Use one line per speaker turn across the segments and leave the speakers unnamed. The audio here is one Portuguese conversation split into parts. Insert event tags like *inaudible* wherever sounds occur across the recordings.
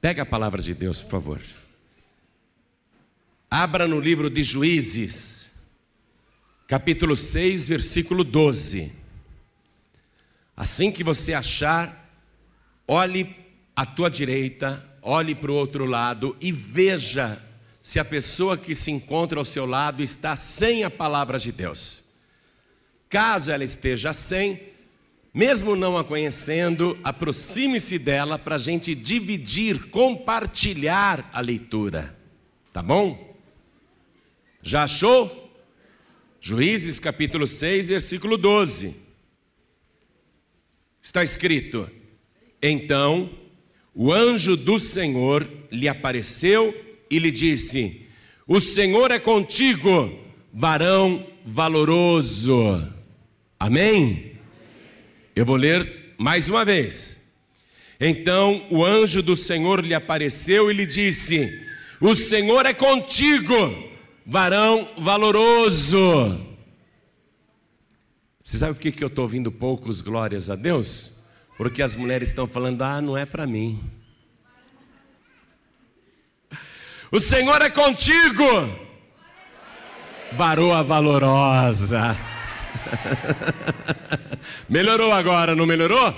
Pega a palavra de Deus, por favor. Abra no livro de Juízes, capítulo 6, versículo 12. Assim que você achar, olhe à tua direita, olhe para o outro lado e veja se a pessoa que se encontra ao seu lado está sem a palavra de Deus. Caso ela esteja sem, mesmo não a conhecendo, aproxime-se dela para a gente dividir, compartilhar a leitura. Tá bom? Já achou? Juízes capítulo 6, versículo 12. Está escrito: Então o anjo do Senhor lhe apareceu e lhe disse: O Senhor é contigo, varão valoroso. Amém? Eu vou ler mais uma vez. Então o anjo do Senhor lhe apareceu e lhe disse: O Senhor é contigo, varão valoroso. Você sabe por que, eu estou ouvindo poucos glórias a Deus? Porque as mulheres estão falando: ah, não é para mim. *laughs* O Senhor é contigo, varoa valorosa. *laughs* melhorou agora, não melhorou?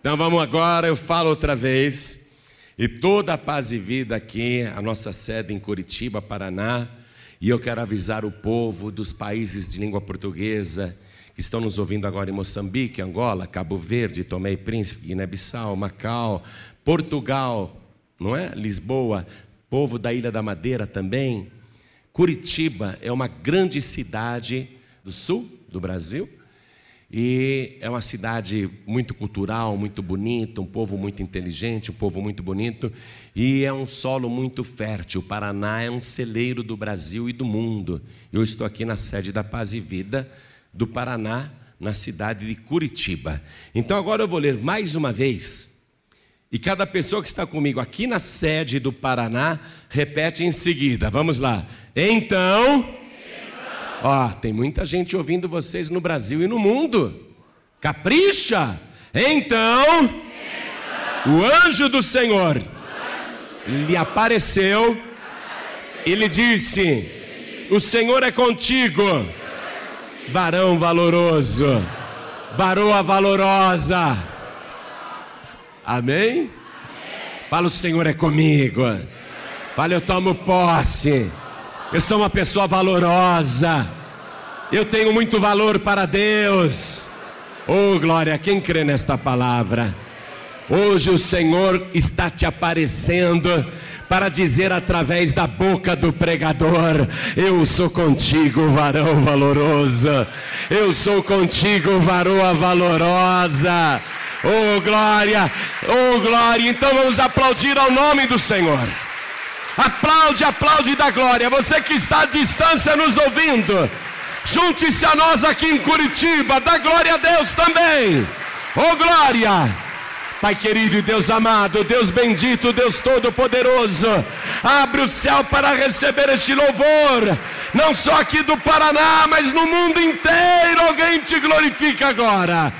Então vamos agora, eu falo outra vez. E toda a paz e vida aqui, a nossa sede em Curitiba, Paraná. E eu quero avisar o povo dos países de língua portuguesa que estão nos ouvindo agora em Moçambique, Angola, Cabo Verde, Tomé e Príncipe, Guiné-Bissau, Macau, Portugal, não é? Lisboa, povo da Ilha da Madeira também. Curitiba é uma grande cidade do sul do Brasil e é uma cidade muito cultural, muito bonita, um povo muito inteligente, um povo muito bonito e é um solo muito fértil. O Paraná é um celeiro do Brasil e do mundo. Eu estou aqui na sede da Paz e Vida do Paraná, na cidade de Curitiba. Então agora eu vou ler mais uma vez e cada pessoa que está comigo aqui na sede do Paraná, repete em seguida. Vamos lá. Então. Ó, tem muita gente ouvindo vocês no Brasil e no mundo. Capricha! Então. então. O anjo do Senhor anjo lhe apareceu e lhe disse: O Senhor é contigo, varão valoroso, varoa valorosa. Amém? Fala, o Senhor é comigo. Fala, eu tomo posse. Eu sou uma pessoa valorosa. Eu tenho muito valor para Deus. Oh, glória, quem crê nesta palavra? Hoje o Senhor está te aparecendo para dizer através da boca do pregador: Eu sou contigo, varão valoroso. Eu sou contigo, varoa valorosa. Oh glória, oh glória. Então vamos aplaudir ao nome do Senhor. Aplaude, aplaude da glória. Você que está à distância nos ouvindo, junte-se a nós aqui em Curitiba. Dá glória a Deus também. Oh glória. Pai querido e Deus amado, Deus bendito, Deus todo-poderoso, abre o céu para receber este louvor, não só aqui do Paraná, mas no mundo inteiro. Alguém te glorifica agora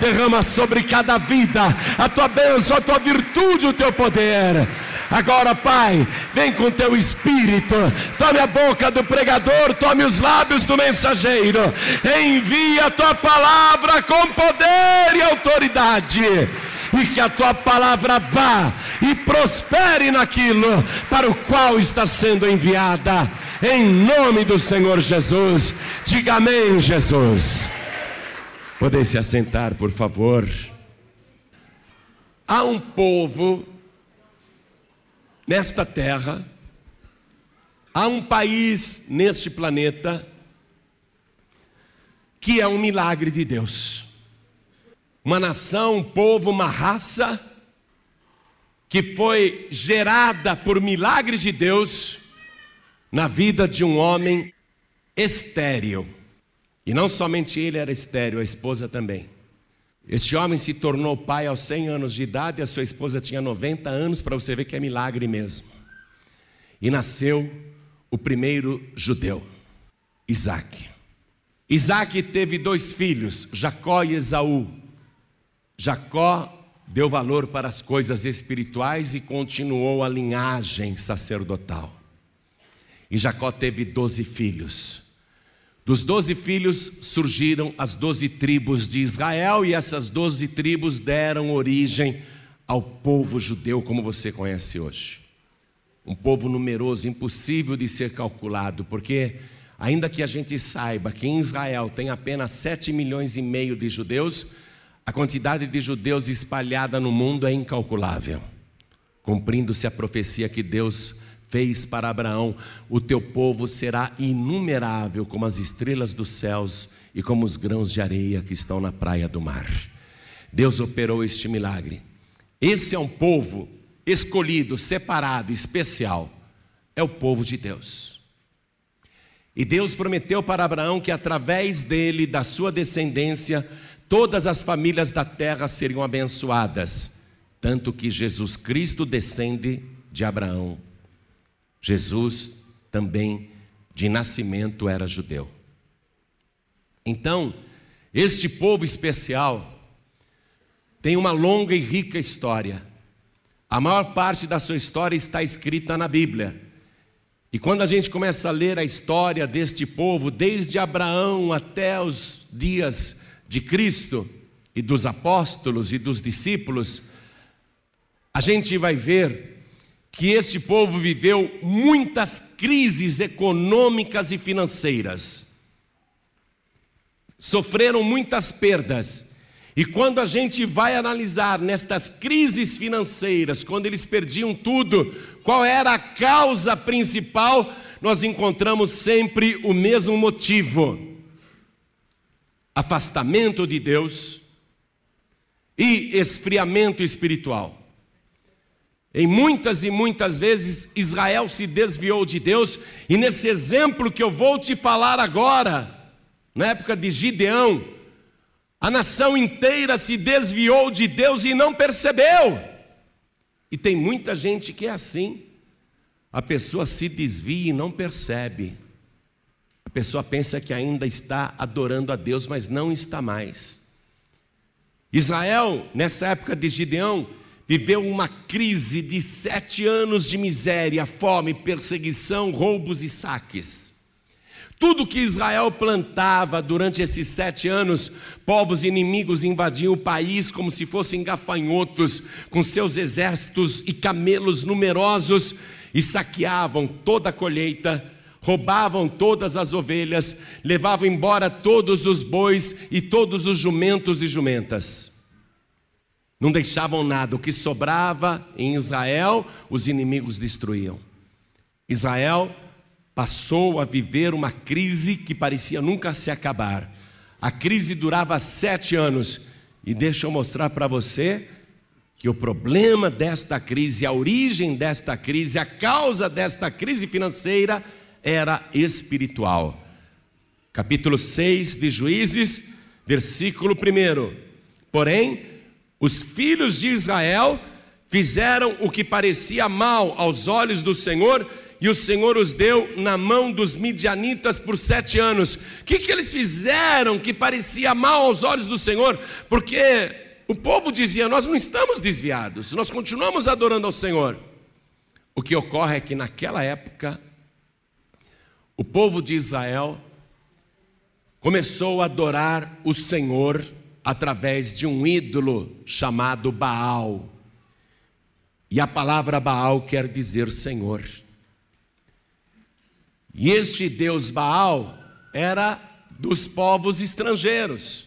derrama sobre cada vida a tua bênção, a tua virtude, o teu poder. Agora, Pai, vem com teu espírito, tome a boca do pregador, tome os lábios do mensageiro, envia a tua palavra com poder e autoridade, e que a tua palavra vá e prospere naquilo para o qual está sendo enviada, em nome do Senhor Jesus. Diga amém, Jesus. Podem se assentar, por favor. Há um povo nesta terra, há um país neste planeta que é um milagre de Deus. Uma nação, um povo, uma raça que foi gerada por milagre de Deus na vida de um homem estéril. E não somente ele era estéreo, a esposa também. Este homem se tornou pai aos 100 anos de idade, e a sua esposa tinha 90 anos, para você ver que é milagre mesmo. E nasceu o primeiro judeu, Isaac. Isaac teve dois filhos, Jacó e Esaú. Jacó deu valor para as coisas espirituais e continuou a linhagem sacerdotal. E Jacó teve doze filhos. Dos doze filhos surgiram as doze tribos de Israel, e essas doze tribos deram origem ao povo judeu, como você conhece hoje. Um povo numeroso, impossível de ser calculado, porque, ainda que a gente saiba que em Israel tem apenas sete milhões e meio de judeus, a quantidade de judeus espalhada no mundo é incalculável, cumprindo-se a profecia que Deus fez para Abraão: o teu povo será inumerável como as estrelas dos céus e como os grãos de areia que estão na praia do mar. Deus operou este milagre. Esse é um povo escolhido, separado, especial. É o povo de Deus. E Deus prometeu para Abraão que através dele, da sua descendência, todas as famílias da terra seriam abençoadas, tanto que Jesus Cristo descende de Abraão. Jesus também de nascimento era judeu. Então, este povo especial tem uma longa e rica história. A maior parte da sua história está escrita na Bíblia. E quando a gente começa a ler a história deste povo, desde Abraão até os dias de Cristo e dos apóstolos e dos discípulos, a gente vai ver que este povo viveu muitas crises econômicas e financeiras, sofreram muitas perdas. E quando a gente vai analisar nestas crises financeiras, quando eles perdiam tudo, qual era a causa principal, nós encontramos sempre o mesmo motivo afastamento de Deus e esfriamento espiritual. Em muitas e muitas vezes Israel se desviou de Deus, e nesse exemplo que eu vou te falar agora, na época de Gideão, a nação inteira se desviou de Deus e não percebeu. E tem muita gente que é assim. A pessoa se desvia e não percebe pessoa pensa que ainda está adorando a Deus, mas não está mais. Israel, nessa época de Gideão, viveu uma crise de sete anos de miséria, fome, perseguição, roubos e saques. Tudo que Israel plantava durante esses sete anos, povos inimigos invadiam o país como se fossem gafanhotos, com seus exércitos e camelos numerosos, e saqueavam toda a colheita roubavam todas as ovelhas, levavam embora todos os bois e todos os jumentos e jumentas. Não deixavam nada, o que sobrava em Israel, os inimigos destruíam. Israel passou a viver uma crise que parecia nunca se acabar. A crise durava sete anos. E deixa eu mostrar para você que o problema desta crise, a origem desta crise, a causa desta crise financeira era espiritual. Capítulo 6 de Juízes, versículo 1. Porém, os filhos de Israel fizeram o que parecia mal aos olhos do Senhor, e o Senhor os deu na mão dos midianitas por sete anos. O que, que eles fizeram que parecia mal aos olhos do Senhor? Porque o povo dizia: Nós não estamos desviados, nós continuamos adorando ao Senhor. O que ocorre é que naquela época o povo de Israel começou a adorar o Senhor através de um ídolo chamado Baal. E a palavra Baal quer dizer Senhor. E este Deus Baal era dos povos estrangeiros.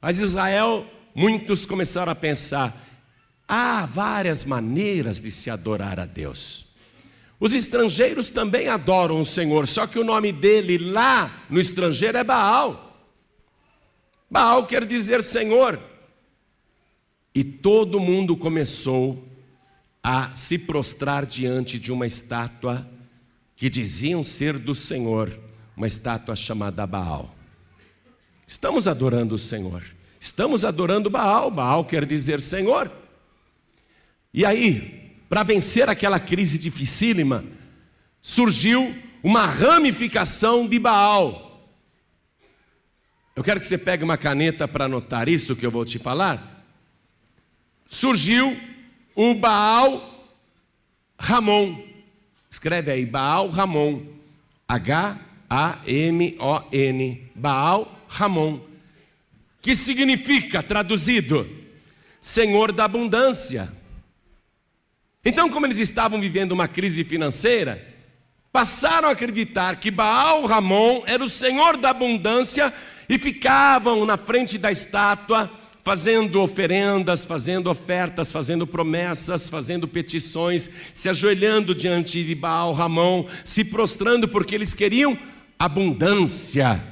Mas Israel, muitos começaram a pensar: há várias maneiras de se adorar a Deus. Os estrangeiros também adoram o Senhor, só que o nome dele lá no estrangeiro é Baal. Baal quer dizer Senhor. E todo mundo começou a se prostrar diante de uma estátua que diziam ser do Senhor, uma estátua chamada Baal. Estamos adorando o Senhor, estamos adorando Baal, Baal quer dizer Senhor. E aí, para vencer aquela crise dificílima, surgiu uma ramificação de Baal. Eu quero que você pegue uma caneta para anotar isso que eu vou te falar. surgiu o Baal Ramon. Escreve aí, Baal Ramon. H-A-M-O-N. Baal Ramon. Que significa, traduzido, Senhor da abundância. Então, como eles estavam vivendo uma crise financeira, passaram a acreditar que Baal Ramon era o Senhor da abundância e ficavam na frente da estátua fazendo oferendas, fazendo ofertas, fazendo promessas, fazendo petições, se ajoelhando diante de Baal Ramon, se prostrando porque eles queriam abundância.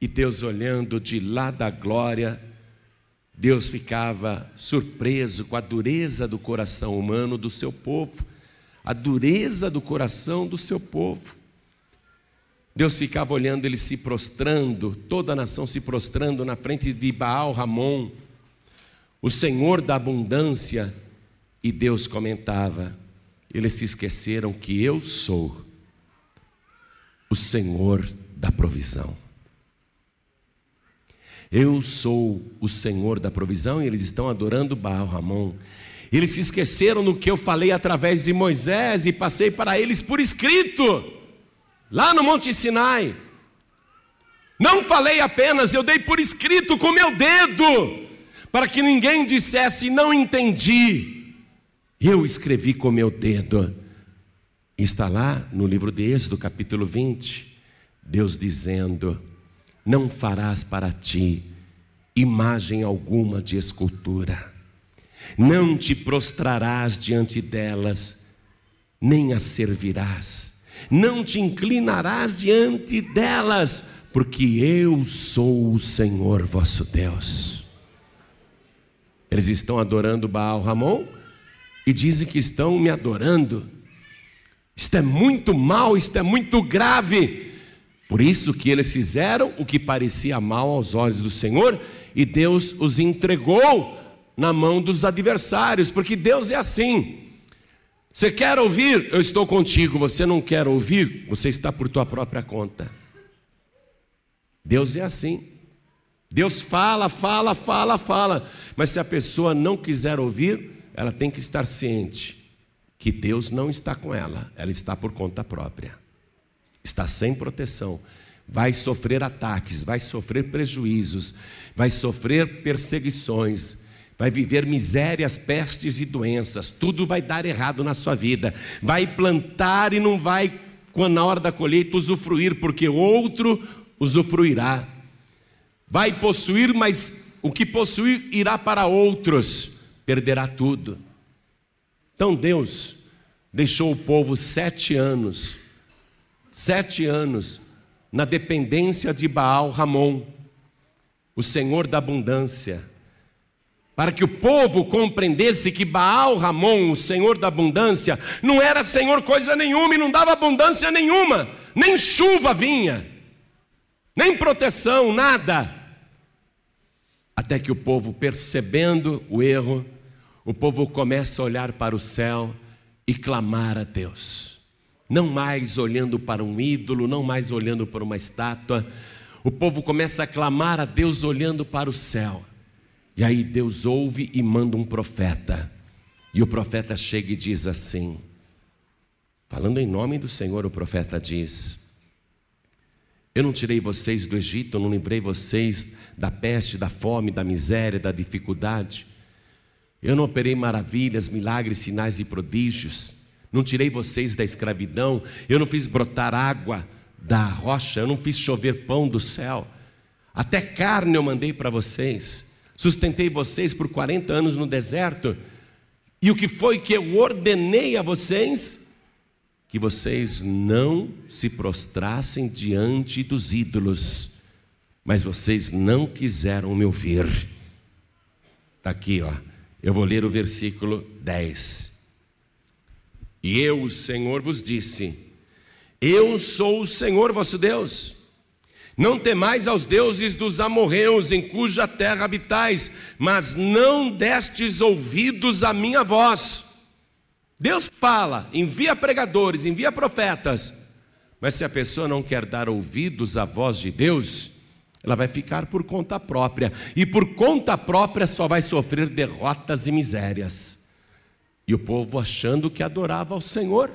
E Deus olhando de lá da glória, Deus ficava surpreso com a dureza do coração humano do seu povo, a dureza do coração do seu povo. Deus ficava olhando ele se prostrando, toda a nação se prostrando na frente de Baal Ramon, o Senhor da abundância, e Deus comentava: eles se esqueceram que eu sou o Senhor da provisão. Eu sou o Senhor da provisão e eles estão adorando Baal Ramon. Eles se esqueceram do que eu falei através de Moisés e passei para eles por escrito lá no Monte Sinai. Não falei apenas, eu dei por escrito com meu dedo, para que ninguém dissesse não entendi. Eu escrevi com meu dedo. Está lá no livro de Êxodo, capítulo 20, Deus dizendo: Não farás para ti imagem alguma de escultura, não te prostrarás diante delas, nem as servirás não te inclinarás diante delas, porque eu sou o Senhor vosso Deus. Eles estão adorando Baal Ramon e dizem que estão me adorando. Isto é muito mal, isto é muito grave. Por isso que eles fizeram o que parecia mal aos olhos do Senhor e Deus os entregou na mão dos adversários, porque Deus é assim. Você quer ouvir? Eu estou contigo. Você não quer ouvir? Você está por tua própria conta. Deus é assim. Deus fala, fala, fala, fala. Mas se a pessoa não quiser ouvir, ela tem que estar ciente que Deus não está com ela, ela está por conta própria. Está sem proteção. Vai sofrer ataques, vai sofrer prejuízos, vai sofrer perseguições, vai viver misérias, pestes e doenças, tudo vai dar errado na sua vida. Vai plantar e não vai, quando na hora da colheita, usufruir, porque outro usufruirá. Vai possuir, mas o que possuir irá para outros, perderá tudo. Então Deus deixou o povo sete anos, sete anos, na dependência de Baal Ramon, o Senhor da abundância para que o povo compreendesse que Baal Ramon, o Senhor da abundância, não era Senhor coisa nenhuma e não dava abundância nenhuma, nem chuva vinha, nem proteção, nada. Até que o povo, percebendo o erro, o povo começa a olhar para o céu e clamar a Deus, não mais olhando para um ídolo, não mais olhando para uma estátua, o povo começa a clamar a Deus olhando para o céu. E aí Deus ouve e manda um profeta. E o profeta chega e diz assim: falando em nome do Senhor, o profeta diz: Eu não tirei vocês do Egito, eu não livrei vocês da peste, da fome, da miséria, da dificuldade. Eu não operei maravilhas, milagres, sinais e prodígios. Não tirei vocês da escravidão. Eu não fiz brotar água da rocha. Eu não fiz chover pão do céu. Até carne eu mandei para vocês. Sustentei vocês por 40 anos no deserto. E o que foi que eu ordenei a vocês? Que vocês não se prostrassem diante dos ídolos, mas vocês não quiseram me ouvir. Está aqui, ó. Eu vou ler o versículo 10. E eu, o Senhor, vos disse: Eu sou o Senhor vosso Deus não temais aos deuses dos amorreus, em cuja terra habitais, mas não destes ouvidos à minha voz. Deus fala, envia pregadores, envia profetas, mas se a pessoa não quer dar ouvidos à voz de Deus, ela vai ficar por conta própria, e por conta própria só vai sofrer derrotas e misérias. E o povo achando que adorava ao Senhor,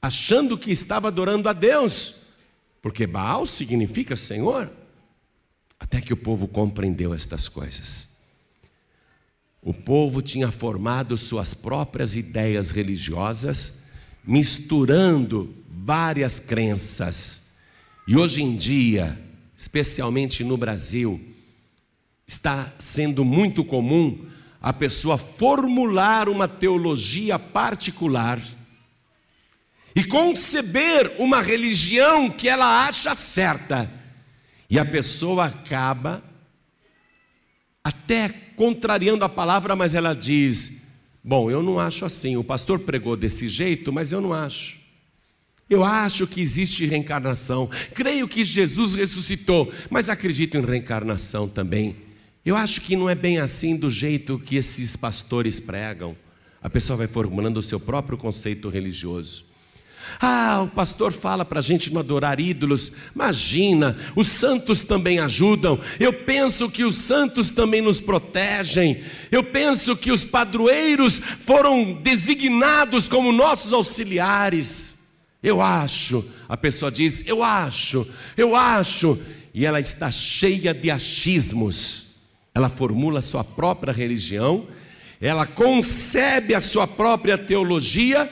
achando que estava adorando a Deus, porque Baal significa Senhor, até que o povo compreendeu estas coisas. O povo tinha formado suas próprias ideias religiosas, misturando várias crenças. E hoje em dia, especialmente no Brasil, está sendo muito comum a pessoa formular uma teologia particular e conceber uma religião que ela acha certa, e a pessoa acaba até contrariando a palavra, mas ela diz: Bom, eu não acho assim. O pastor pregou desse jeito, mas eu não acho. Eu acho que existe reencarnação. Creio que Jesus ressuscitou, mas acredito em reencarnação também. Eu acho que não é bem assim do jeito que esses pastores pregam. A pessoa vai formulando o seu próprio conceito religioso. Ah, o pastor fala para a gente não adorar ídolos. Imagina, os santos também ajudam. Eu penso que os santos também nos protegem. Eu penso que os padroeiros foram designados como nossos auxiliares. Eu acho. A pessoa diz: Eu acho, eu acho. E ela está cheia de achismos. Ela formula a sua própria religião, ela concebe a sua própria teologia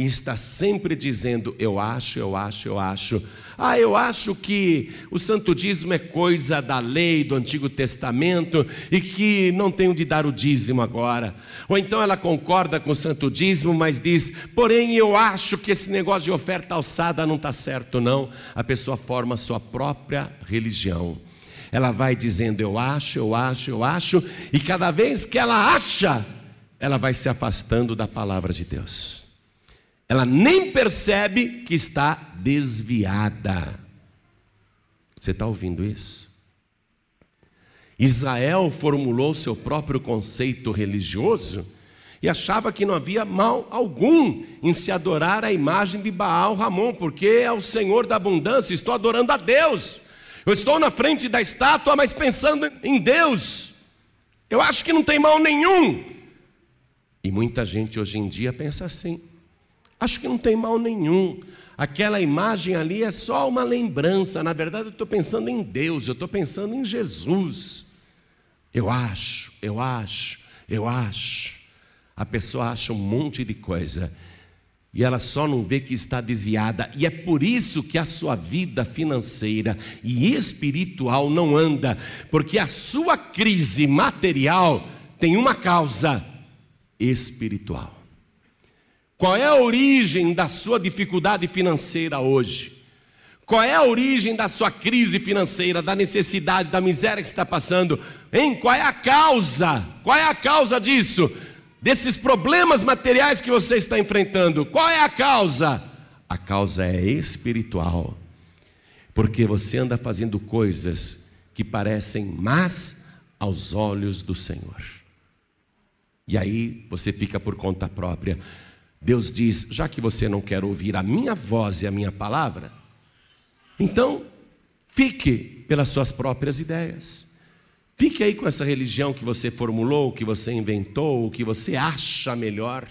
e está sempre dizendo: Eu acho, eu acho, eu acho. Ah, eu acho que o santo dízimo é coisa da lei do Antigo Testamento e que não tenho de dar o dízimo agora. Ou então ela concorda com o santo dízimo, mas diz: Porém, eu acho que esse negócio de oferta alçada não está certo, não. A pessoa forma a sua própria religião. Ela vai dizendo: Eu acho, eu acho, eu acho, e cada vez que ela acha, ela vai se afastando da palavra de Deus ela nem percebe que está desviada. Você está ouvindo isso? Israel formulou seu próprio conceito religioso e achava que não havia mal algum em se adorar a imagem de Baal Ramon, porque é o Senhor da abundância, estou adorando a Deus. Eu estou na frente da estátua, mas pensando em Deus. Eu acho que não tem mal nenhum. E muita gente hoje em dia pensa assim. Acho que não tem mal nenhum. Aquela imagem ali é só uma lembrança. Na verdade, eu estou pensando em Deus, eu estou pensando em Jesus. Eu acho, eu acho, eu acho. A pessoa acha um monte de coisa e ela só não vê que está desviada, e é por isso que a sua vida financeira e espiritual não anda, porque a sua crise material tem uma causa espiritual. Qual é a origem da sua dificuldade financeira hoje? Qual é a origem da sua crise financeira, da necessidade, da miséria que está passando? Hein? Qual é a causa? Qual é a causa disso? Desses problemas materiais que você está enfrentando? Qual é a causa? A causa é espiritual. Porque você anda fazendo coisas que parecem más aos olhos do Senhor. E aí você fica por conta própria. Deus diz: já que você não quer ouvir a minha voz e a minha palavra, então fique pelas suas próprias ideias. Fique aí com essa religião que você formulou, que você inventou, que você acha melhor.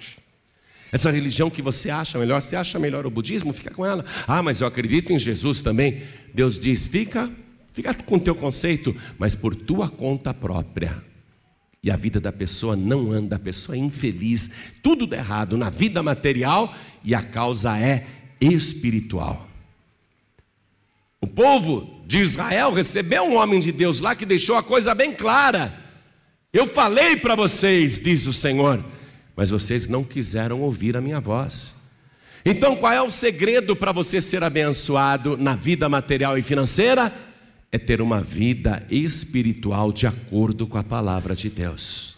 Essa religião que você acha melhor, você acha melhor o budismo? Fica com ela. Ah, mas eu acredito em Jesus também. Deus diz: fica, fica com o teu conceito, mas por tua conta própria. E a vida da pessoa não anda, a pessoa é infeliz, tudo dá errado na vida material e a causa é espiritual. O povo de Israel recebeu um homem de Deus lá que deixou a coisa bem clara. Eu falei para vocês, diz o Senhor, mas vocês não quiseram ouvir a minha voz. Então, qual é o segredo para você ser abençoado na vida material e financeira? É ter uma vida espiritual de acordo com a palavra de Deus.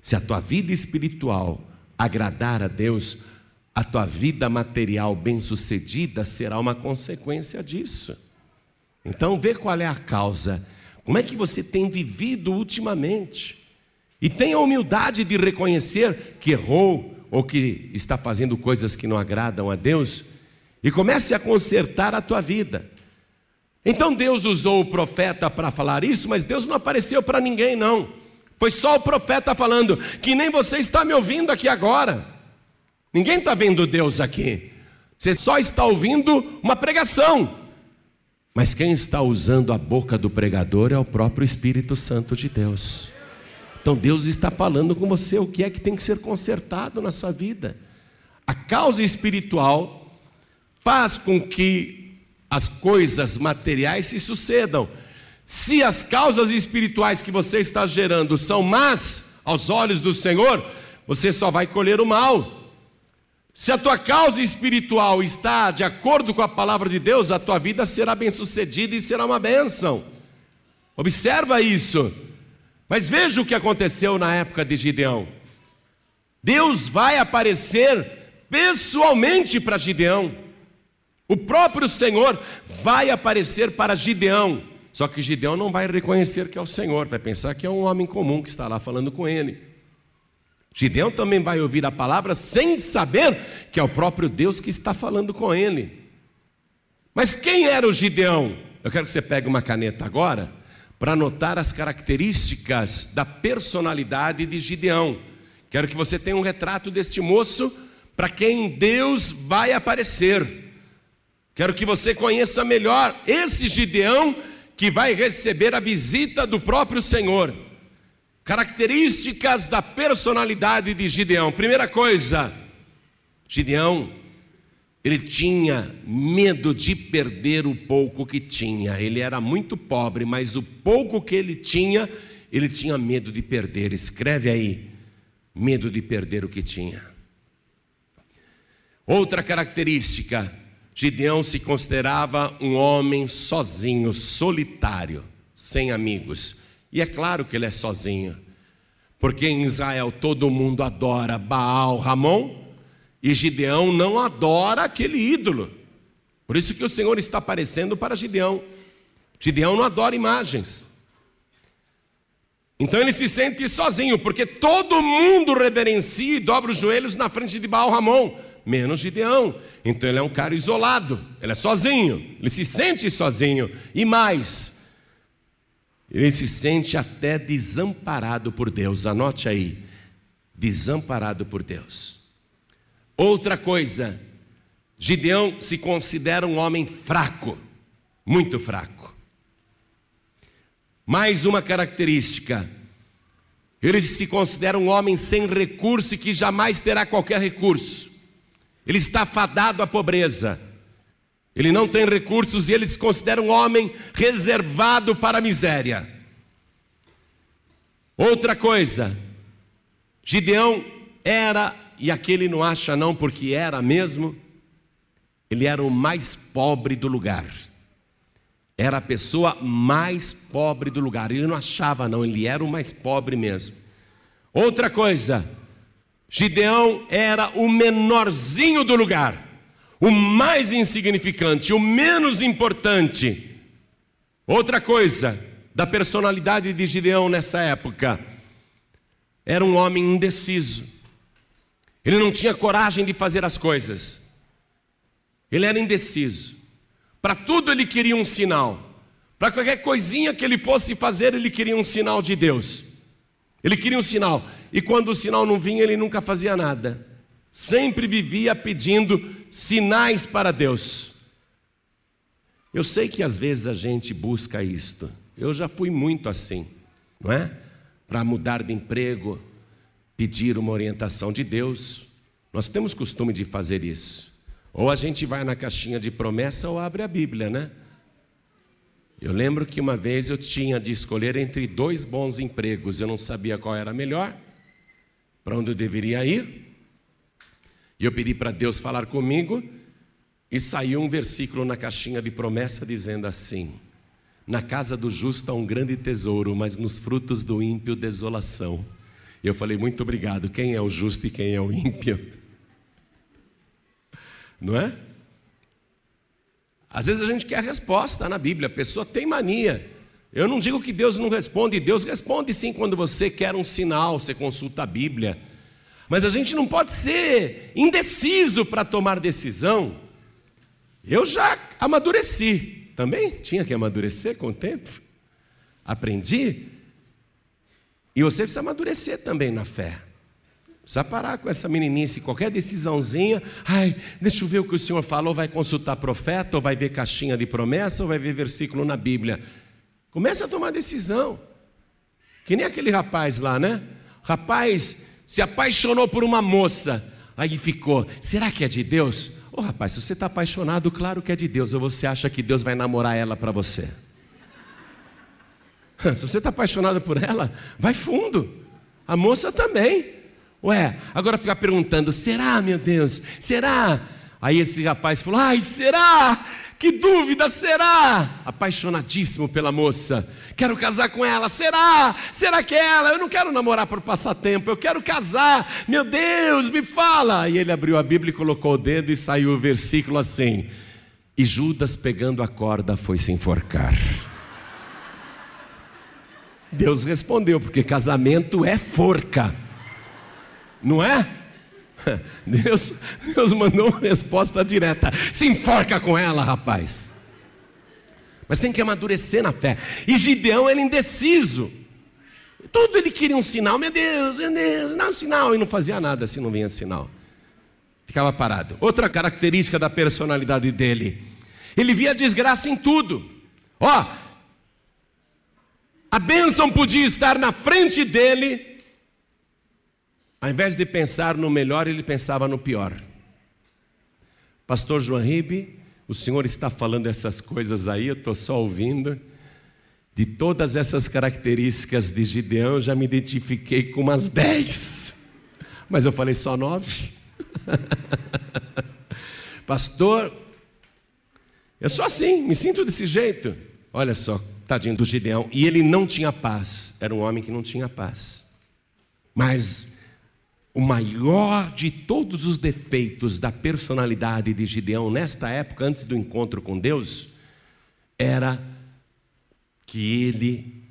Se a tua vida espiritual agradar a Deus, a tua vida material bem-sucedida será uma consequência disso. Então, vê qual é a causa. Como é que você tem vivido ultimamente? E tenha a humildade de reconhecer que errou ou que está fazendo coisas que não agradam a Deus e comece a consertar a tua vida. Então Deus usou o profeta para falar isso, mas Deus não apareceu para ninguém, não. Foi só o profeta falando, que nem você está me ouvindo aqui agora. Ninguém está vendo Deus aqui. Você só está ouvindo uma pregação. Mas quem está usando a boca do pregador é o próprio Espírito Santo de Deus. Então Deus está falando com você o que é que tem que ser consertado na sua vida. A causa espiritual faz com que as coisas materiais se sucedam. Se as causas espirituais que você está gerando são más aos olhos do Senhor, você só vai colher o mal. Se a tua causa espiritual está de acordo com a palavra de Deus, a tua vida será bem-sucedida e será uma bênção. Observa isso. Mas veja o que aconteceu na época de Gideão. Deus vai aparecer pessoalmente para Gideão. O próprio Senhor vai aparecer para Gideão. Só que Gideão não vai reconhecer que é o Senhor, vai pensar que é um homem comum que está lá falando com ele. Gideão também vai ouvir a palavra sem saber que é o próprio Deus que está falando com ele. Mas quem era o Gideão? Eu quero que você pegue uma caneta agora para anotar as características da personalidade de Gideão. Quero que você tenha um retrato deste moço para quem Deus vai aparecer. Quero que você conheça melhor esse Gideão que vai receber a visita do próprio Senhor. Características da personalidade de Gideão. Primeira coisa, Gideão, ele tinha medo de perder o pouco que tinha. Ele era muito pobre, mas o pouco que ele tinha, ele tinha medo de perder. Escreve aí, medo de perder o que tinha. Outra característica, Gideão se considerava um homem sozinho, solitário, sem amigos. E é claro que ele é sozinho, porque em Israel todo mundo adora Baal Ramon e Gideão não adora aquele ídolo. Por isso que o Senhor está aparecendo para Gideão. Gideão não adora imagens. Então ele se sente sozinho, porque todo mundo reverencia e dobra os joelhos na frente de Baal Ramon, menos Gideão. Então ele é um cara isolado, ele é sozinho, ele se sente sozinho. E mais, ele se sente até desamparado por Deus. Anote aí, desamparado por Deus. Outra coisa, Gideão se considera um homem fraco, muito fraco. Mais uma característica, ele se considera um homem sem recurso e que jamais terá qualquer recurso. Ele está fadado à pobreza. Ele não tem recursos e ele se considera um homem reservado para a miséria. Outra coisa, Gideão era, e aquele não acha não porque era mesmo, ele era o mais pobre do lugar. Era a pessoa mais pobre do lugar. Ele não achava não, ele era o mais pobre mesmo. Outra coisa, Gideão era o menorzinho do lugar o mais insignificante, o menos importante. Outra coisa da personalidade de Gideão nessa época, era um homem indeciso. Ele não tinha coragem de fazer as coisas. Ele era indeciso. Para tudo ele queria um sinal. Para qualquer coisinha que ele fosse fazer, ele queria um sinal de Deus. Ele queria um sinal. E quando o sinal não vinha, ele nunca fazia nada sempre vivia pedindo sinais para Deus. Eu sei que às vezes a gente busca isto. Eu já fui muito assim, não é? Para mudar de emprego, pedir uma orientação de Deus. Nós temos costume de fazer isso. Ou a gente vai na caixinha de promessa ou abre a Bíblia, né? Eu lembro que uma vez eu tinha de escolher entre dois bons empregos, eu não sabia qual era melhor, para onde eu deveria ir. E eu pedi para Deus falar comigo, e saiu um versículo na caixinha de promessa dizendo assim: Na casa do justo há um grande tesouro, mas nos frutos do ímpio desolação. E eu falei: Muito obrigado. Quem é o justo e quem é o ímpio? *laughs* Não é? Às vezes a gente quer resposta na Bíblia, a pessoa tem mania. Eu não digo que Deus não responde, Deus responde sim quando você quer um sinal, você consulta a Bíblia. Mas a gente não pode ser indeciso para tomar decisão. Eu já amadureci. também tinha que amadurecer com o tempo. Aprendi. E você precisa amadurecer também na fé. Precisa parar com essa meninice, qualquer decisãozinha. Ai, deixa eu ver o que o Senhor falou. Vai consultar profeta, ou vai ver caixinha de promessa, ou vai ver versículo na Bíblia. Comece a tomar decisão. Que nem aquele rapaz lá, né? Rapaz se apaixonou por uma moça. Aí ficou, será que é de Deus? Ô oh, rapaz, se você está apaixonado, claro que é de Deus. Ou você acha que Deus vai namorar ela para você? *laughs* Se você está apaixonado por ela, vai fundo. A moça também. Ué, agora ficar perguntando: será, meu Deus? Será? Aí esse rapaz falou: ai, será? Que dúvida, será? Apaixonadíssimo pela moça. Quero casar com ela, será? Será que é ela? Eu não quero namorar por passatempo, eu quero casar. Meu Deus, me fala. E ele abriu a Bíblia e colocou o dedo e saiu o versículo assim: E Judas, pegando a corda, foi se enforcar. Deus respondeu, porque casamento é forca. Não é? *laughs* Deus, Deus mandou uma resposta direta. Se enforca com ela, rapaz. Mas tem que amadurecer na fé. E Gideão era indeciso. Tudo ele queria um sinal. Meu Deus, meu Deus, dá um sinal. E não fazia nada se não vinha sinal. Ficava parado. Outra característica da personalidade dele. Ele via desgraça em tudo. Ó, a bênção podia estar na frente dele ao invés de pensar no melhor, ele pensava no pior. Pastor João Ribe, o senhor está falando essas coisas aí, eu estou só ouvindo. De todas essas características de Gideão, já me identifiquei com umas dez. Mas eu falei só nove. *laughs* Pastor, eu sou assim, me sinto desse jeito. Olha só, tadinho do Gideão. E ele não tinha paz, era um homem que não tinha paz. Mas o maior de todos os defeitos da personalidade de Gideão nesta época, antes do encontro com Deus, era que ele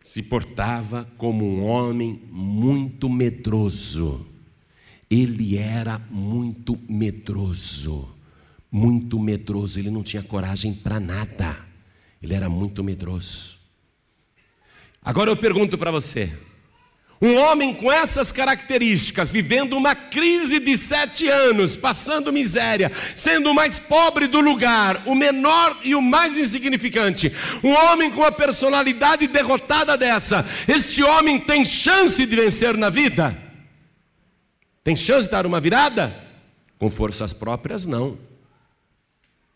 se portava como um homem muito medroso. Ele era muito medroso, muito medroso. Ele não tinha coragem para nada. Ele era muito medroso. Agora eu pergunto para você: um homem com essas características, vivendo uma crise de sete anos, passando miséria, sendo o mais pobre do lugar, o menor e o mais insignificante. Um homem com uma personalidade derrotada dessa. Este homem tem chance de vencer na vida? Tem chance de dar uma virada? Com forças próprias, não.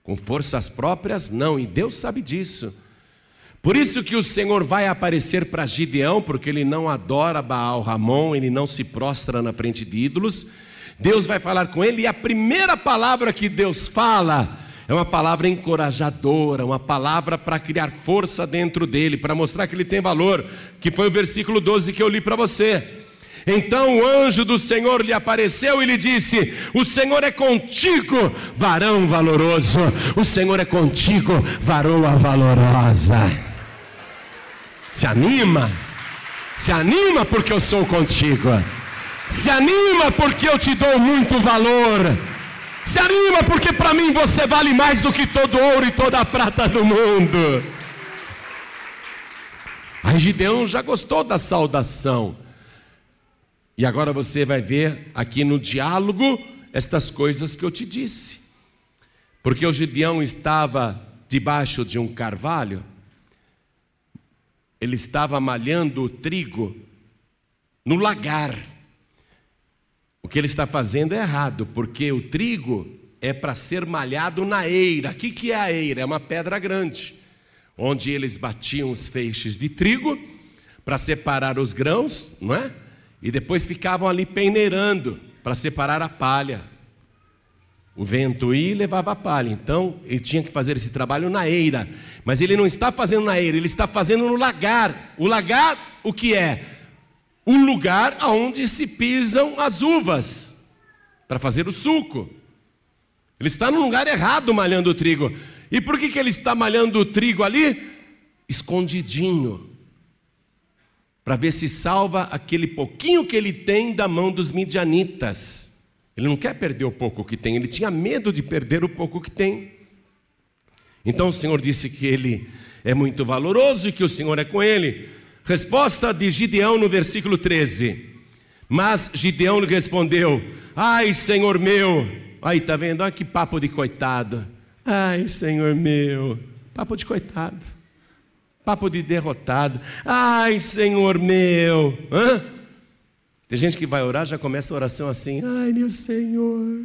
Com forças próprias, não. E Deus sabe disso. Por isso que o Senhor vai aparecer para Gideão, porque ele não adora Baal Ramon, ele não se prostra na frente de ídolos. Deus vai falar com ele e a primeira palavra que Deus fala é uma palavra encorajadora, uma palavra para criar força dentro dele, para mostrar que ele tem valor, que foi o versículo 12 que eu li para você. Então o anjo do Senhor lhe apareceu e lhe disse: O Senhor é contigo, varão valoroso. O Senhor é contigo, varoa valorosa. Se anima. Se anima porque eu sou contigo. Se anima porque eu te dou muito valor. Se anima porque para mim você vale mais do que todo ouro e toda a prata do mundo. Aí Gideão já gostou da saudação. E agora você vai ver aqui no diálogo estas coisas que eu te disse. Porque o Gideão estava debaixo de um carvalho ele estava malhando o trigo no lagar. O que ele está fazendo é errado, porque o trigo é para ser malhado na eira. O que, que é a eira? É uma pedra grande, onde eles batiam os feixes de trigo para separar os grãos, não é? E depois ficavam ali peneirando para separar a palha. O vento ia e levava a palha. Então, ele tinha que fazer esse trabalho na eira. Mas ele não está fazendo na eira, ele está fazendo no lagar. O lagar, o que é? O lugar onde se pisam as uvas para fazer o suco. Ele está no lugar errado malhando o trigo. E por que, que ele está malhando o trigo ali? Escondidinho. Para ver se salva aquele pouquinho que ele tem da mão dos midianitas. Ele não quer perder o pouco que tem, ele tinha medo de perder o pouco que tem. Então o Senhor disse que ele é muito valoroso e que o Senhor é com ele. Resposta de Gideão no versículo 13. Mas Gideão lhe respondeu: Ai, Senhor meu. Aí, tá vendo? Olha que papo de coitado. Ai, Senhor meu. Papo de coitado. Papo de derrotado. Ai, Senhor meu. Hã? Tem gente que vai orar, já começa a oração assim: Ai, meu Senhor.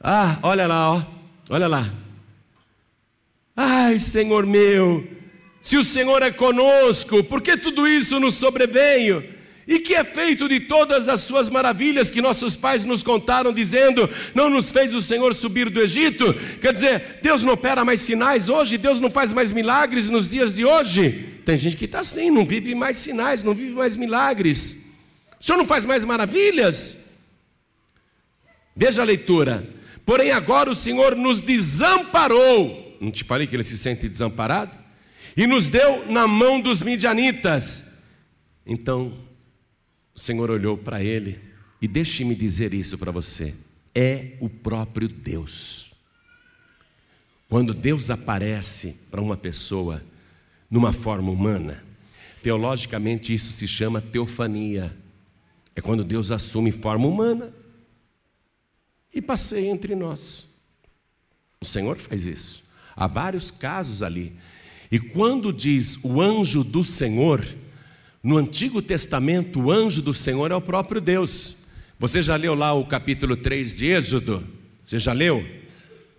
Ah, olha lá, ó. Olha lá. Ai, Senhor meu. Se o Senhor é conosco, por que tudo isso nos sobreveio? E que é feito de todas as suas maravilhas que nossos pais nos contaram, dizendo: Não nos fez o Senhor subir do Egito? Quer dizer, Deus não opera mais sinais hoje, Deus não faz mais milagres nos dias de hoje. Tem gente que está assim, não vive mais sinais, não vive mais milagres. O Senhor não faz mais maravilhas? Veja a leitura. Porém, agora o Senhor nos desamparou. Não te falei que ele se sente desamparado? E nos deu na mão dos midianitas. Então, o Senhor olhou para ele e deixe-me dizer isso para você: é o próprio Deus. Quando Deus aparece para uma pessoa numa forma humana, teologicamente isso se chama teofania. É quando Deus assume forma humana e passeia entre nós. O Senhor faz isso. Há vários casos ali. E quando diz o anjo do Senhor, no Antigo Testamento, o anjo do Senhor é o próprio Deus. Você já leu lá o capítulo 3 de Êxodo? Você já leu?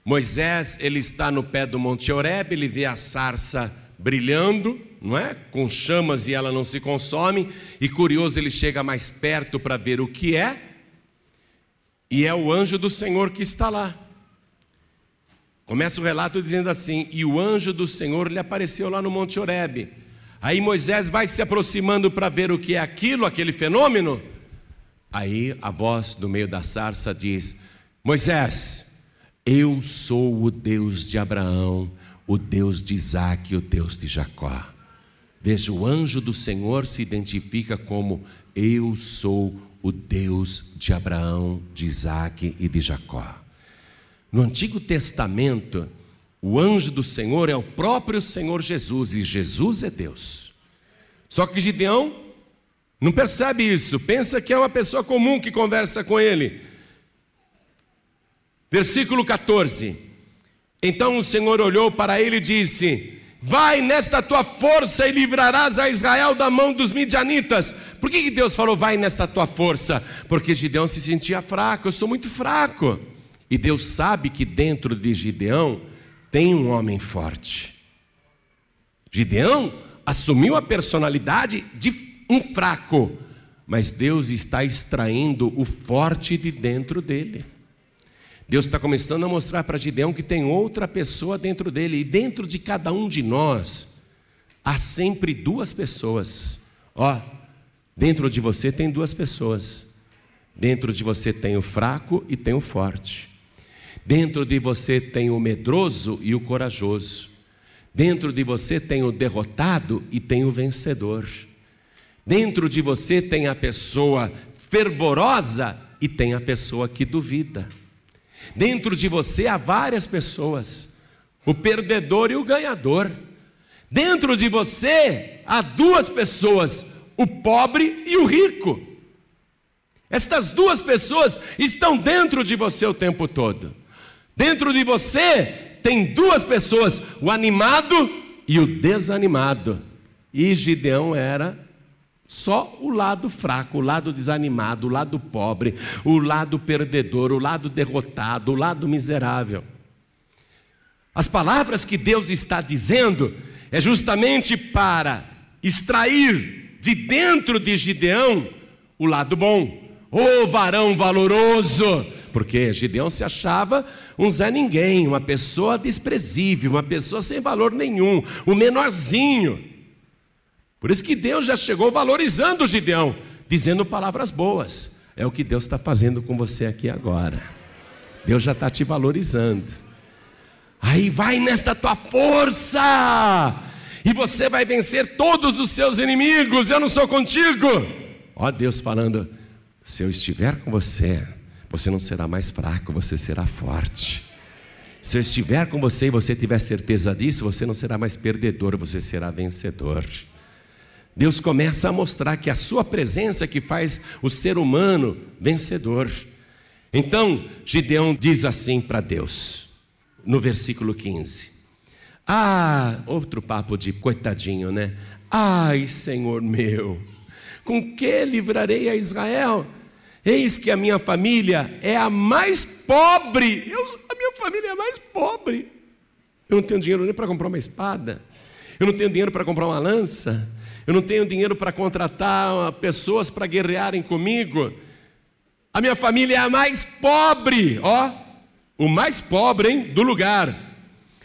Moisés, ele está no pé do Monte Horebe, ele vê a sarça brilhando, não é? Com chamas e ela não se consome, e curioso, ele chega mais perto para ver o que é, e é o anjo do Senhor que está lá. Começa o relato dizendo assim: E o anjo do Senhor lhe apareceu lá no Monte Horebe. Aí Moisés vai se aproximando para ver o que é aquilo, aquele fenômeno. Aí a voz do meio da sarça diz: Moisés, eu sou o Deus de Abraão, o Deus de Isaac e o Deus de Jacó. Veja, o anjo do Senhor se identifica como eu sou o Deus de Abraão, de Isaac e de Jacó. No Antigo Testamento, o anjo do Senhor é o próprio Senhor Jesus e Jesus é Deus. Só que Gideão não percebe isso, pensa que é uma pessoa comum que conversa com ele. Versículo 14: Então o Senhor olhou para ele e disse: Vai nesta tua força e livrarás a Israel da mão dos midianitas. Por que Deus falou, vai nesta tua força? Porque Gideão se sentia fraco, eu sou muito fraco. E Deus sabe que dentro de Gideão tem um homem forte. Gideão assumiu a personalidade de um fraco, mas Deus está extraindo o forte de dentro dele. Deus está começando a mostrar para Gideão que tem outra pessoa dentro dele, e dentro de cada um de nós há sempre duas pessoas. Ó, dentro de você tem duas pessoas. Dentro de você tem o fraco e tem o forte. Dentro de você tem o medroso e o corajoso. Dentro de você tem o derrotado e tem o vencedor. Dentro de você tem a pessoa fervorosa e tem a pessoa que duvida. Dentro de você há várias pessoas, o perdedor e o ganhador. Dentro de você há duas pessoas, o pobre e o rico. Estas duas pessoas estão dentro de você o tempo todo. Dentro de você tem duas pessoas, o animado e o desanimado. E Gideão era só o lado fraco, o lado desanimado, o lado pobre, o lado perdedor, o lado derrotado, o lado miserável. As palavras que Deus está dizendo é justamente para extrair de dentro de Gideão o lado bom. Ô oh, varão valoroso, porque Gideão se achava um Zé Ninguém, uma pessoa desprezível, uma pessoa sem valor nenhum, o menorzinho. Por isso que Deus já chegou valorizando Gideão, dizendo palavras boas. É o que Deus está fazendo com você aqui agora. Deus já está te valorizando. Aí vai nesta tua força, e você vai vencer todos os seus inimigos. Eu não sou contigo. Ó Deus falando: se eu estiver com você, você não será mais fraco, você será forte. Se eu estiver com você e você tiver certeza disso, você não será mais perdedor, você será vencedor. Deus começa a mostrar que a sua presença é que faz o ser humano vencedor. Então, Gideão diz assim para Deus, no versículo 15: Ah, outro papo de coitadinho, né? Ai, Senhor meu, com que livrarei a Israel? Eis que a minha família é a mais pobre. Eu, a minha família é a mais pobre. Eu não tenho dinheiro nem para comprar uma espada. Eu não tenho dinheiro para comprar uma lança. Eu não tenho dinheiro para contratar pessoas para guerrearem comigo. A minha família é a mais pobre, ó, o mais pobre hein, do lugar.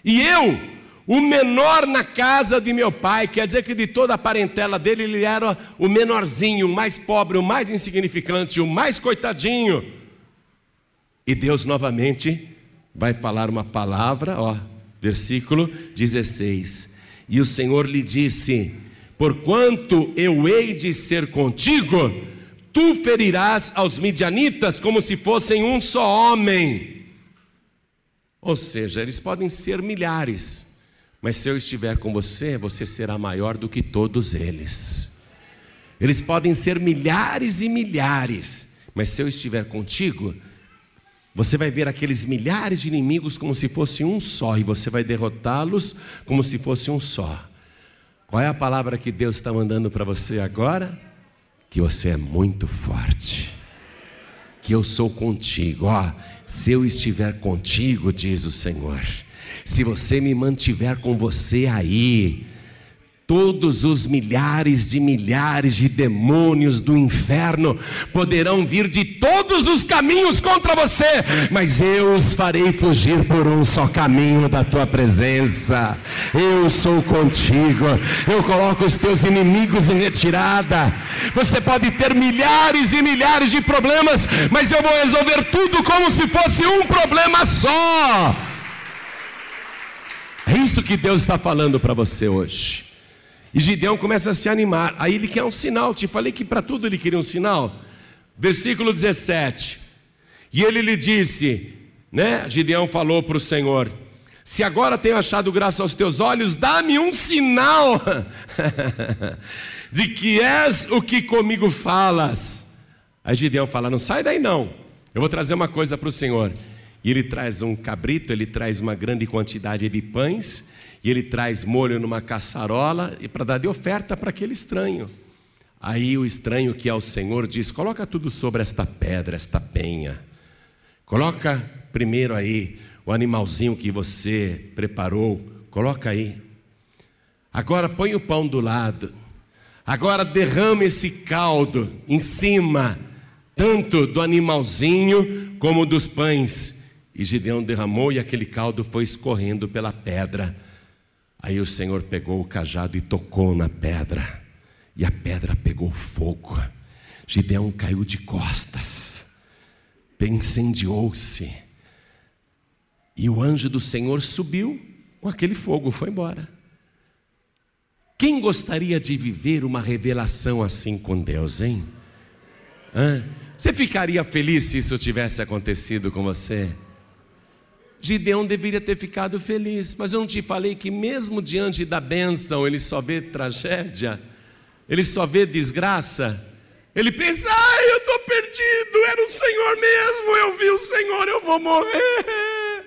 E eu o menor na casa de meu pai, quer dizer que de toda a parentela dele, ele era o menorzinho, o mais pobre, o mais insignificante, o mais coitadinho. E Deus novamente vai falar uma palavra, ó, versículo 16. E o Senhor lhe disse: Porquanto eu hei de ser contigo, tu ferirás aos midianitas como se fossem um só homem. Ou seja, eles podem ser milhares, mas se eu estiver com você, você será maior do que todos eles. Eles podem ser milhares e milhares, mas se eu estiver contigo, você vai ver aqueles milhares de inimigos como se fosse um só, e você vai derrotá-los como se fosse um só. Qual é a palavra que Deus está mandando para você agora? Que você é muito forte, que eu sou contigo. Ó, se eu estiver contigo, diz o Senhor se você me mantiver com você aí, todos os milhares de milhares de demônios do inferno poderão vir de todos os caminhos contra você, mas eu os farei fugir por um só caminho da tua presença. Eu sou contigo, eu coloco os teus inimigos em retirada. Você pode ter milhares e milhares de problemas, mas eu vou resolver tudo como se fosse um problema só. É isso que Deus está falando para você hoje. E Gideão começa a se animar. Aí ele quer um sinal. Te falei que para tudo ele queria um sinal. Versículo 17. E ele lhe disse, né? Gideão falou para o Senhor: Se agora tenho achado graça aos teus olhos, dá-me um sinal *laughs* de que és o que comigo falas. Aí Gideão fala: Não sai daí não. Eu vou trazer uma coisa para o Senhor. E ele traz um cabrito, ele traz uma grande quantidade de pães, e ele traz molho numa caçarola e para dar de oferta para aquele estranho. Aí o estranho que é o Senhor diz: Coloca tudo sobre esta pedra, esta penha. Coloca primeiro aí o animalzinho que você preparou, coloca aí. Agora põe o pão do lado. Agora derrama esse caldo em cima, tanto do animalzinho como dos pães. E Gideão derramou e aquele caldo foi escorrendo pela pedra. Aí o Senhor pegou o cajado e tocou na pedra, e a pedra pegou fogo. Gideão caiu de costas, incendiou-se, e o anjo do Senhor subiu com aquele fogo, foi embora. Quem gostaria de viver uma revelação assim com Deus, hein? Hã? Você ficaria feliz se isso tivesse acontecido com você? Gideão deveria ter ficado feliz, mas eu não te falei que, mesmo diante da bênção, ele só vê tragédia, ele só vê desgraça. Ele pensa, ai, eu estou perdido, era o Senhor mesmo, eu vi o Senhor, eu vou morrer.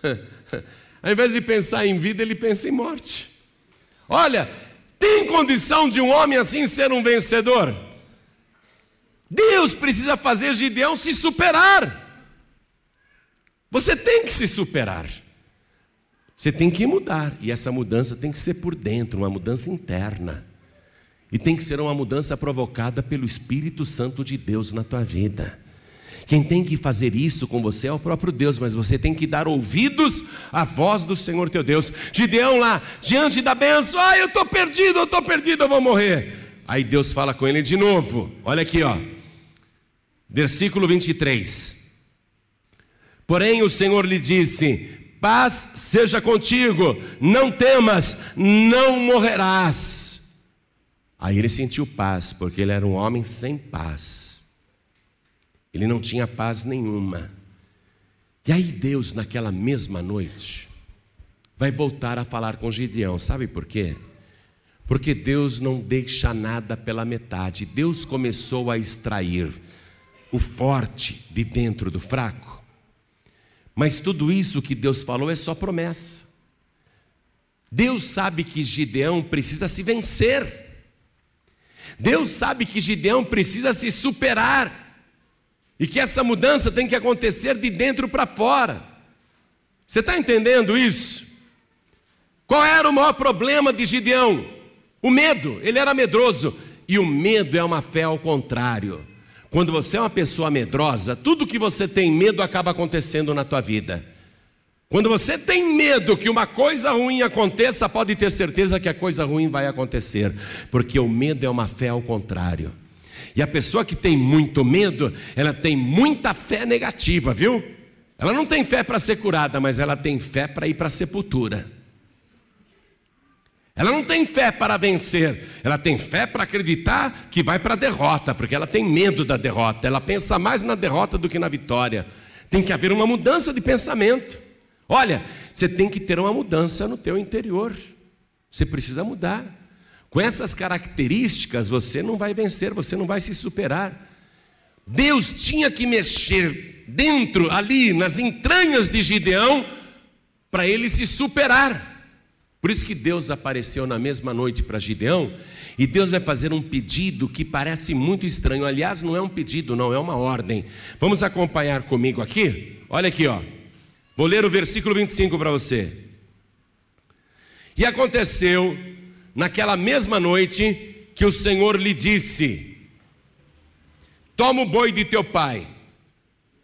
*laughs* Ao invés de pensar em vida, ele pensa em morte. Olha, tem condição de um homem assim ser um vencedor? Deus precisa fazer Gideão se superar. Você tem que se superar. Você tem que mudar. E essa mudança tem que ser por dentro, uma mudança interna. E tem que ser uma mudança provocada pelo Espírito Santo de Deus na tua vida. Quem tem que fazer isso com você é o próprio Deus, mas você tem que dar ouvidos à voz do Senhor teu Deus. Gideão lá, diante da benção, ai, eu estou perdido, eu estou perdido, eu vou morrer. Aí Deus fala com ele de novo, olha aqui, ó, versículo 23. Porém, o Senhor lhe disse: Paz seja contigo, não temas, não morrerás. Aí ele sentiu paz, porque ele era um homem sem paz. Ele não tinha paz nenhuma. E aí Deus, naquela mesma noite, vai voltar a falar com Gideão. Sabe por quê? Porque Deus não deixa nada pela metade. Deus começou a extrair o forte de dentro do fraco. Mas tudo isso que Deus falou é só promessa. Deus sabe que Gideão precisa se vencer. Deus sabe que Gideão precisa se superar. E que essa mudança tem que acontecer de dentro para fora. Você está entendendo isso? Qual era o maior problema de Gideão? O medo, ele era medroso. E o medo é uma fé ao contrário. Quando você é uma pessoa medrosa, tudo que você tem medo acaba acontecendo na tua vida. Quando você tem medo que uma coisa ruim aconteça, pode ter certeza que a coisa ruim vai acontecer, porque o medo é uma fé ao contrário. E a pessoa que tem muito medo, ela tem muita fé negativa, viu? Ela não tem fé para ser curada, mas ela tem fé para ir para a sepultura. Ela não tem fé para vencer, ela tem fé para acreditar que vai para a derrota, porque ela tem medo da derrota, ela pensa mais na derrota do que na vitória. Tem que haver uma mudança de pensamento. Olha, você tem que ter uma mudança no teu interior. Você precisa mudar. Com essas características, você não vai vencer, você não vai se superar. Deus tinha que mexer dentro, ali, nas entranhas de Gideão, para ele se superar. Por isso que Deus apareceu na mesma noite para Gideão, e Deus vai fazer um pedido que parece muito estranho. Aliás, não é um pedido, não, é uma ordem. Vamos acompanhar comigo aqui? Olha aqui, ó. Vou ler o versículo 25 para você. E aconteceu naquela mesma noite que o Senhor lhe disse: Toma o boi de teu pai,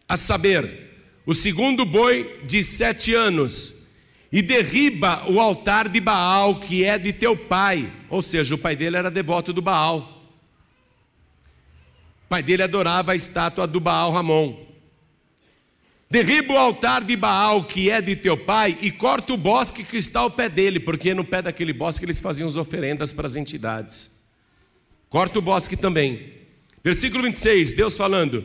a saber, o segundo boi de sete anos, e derriba o altar de Baal que é de teu pai. Ou seja, o pai dele era devoto do Baal. O pai dele adorava a estátua do Baal Ramon. Derriba o altar de Baal que é de teu pai e corta o bosque que está ao pé dele, porque no pé daquele bosque eles faziam as oferendas para as entidades. Corta o bosque também. Versículo 26, Deus falando: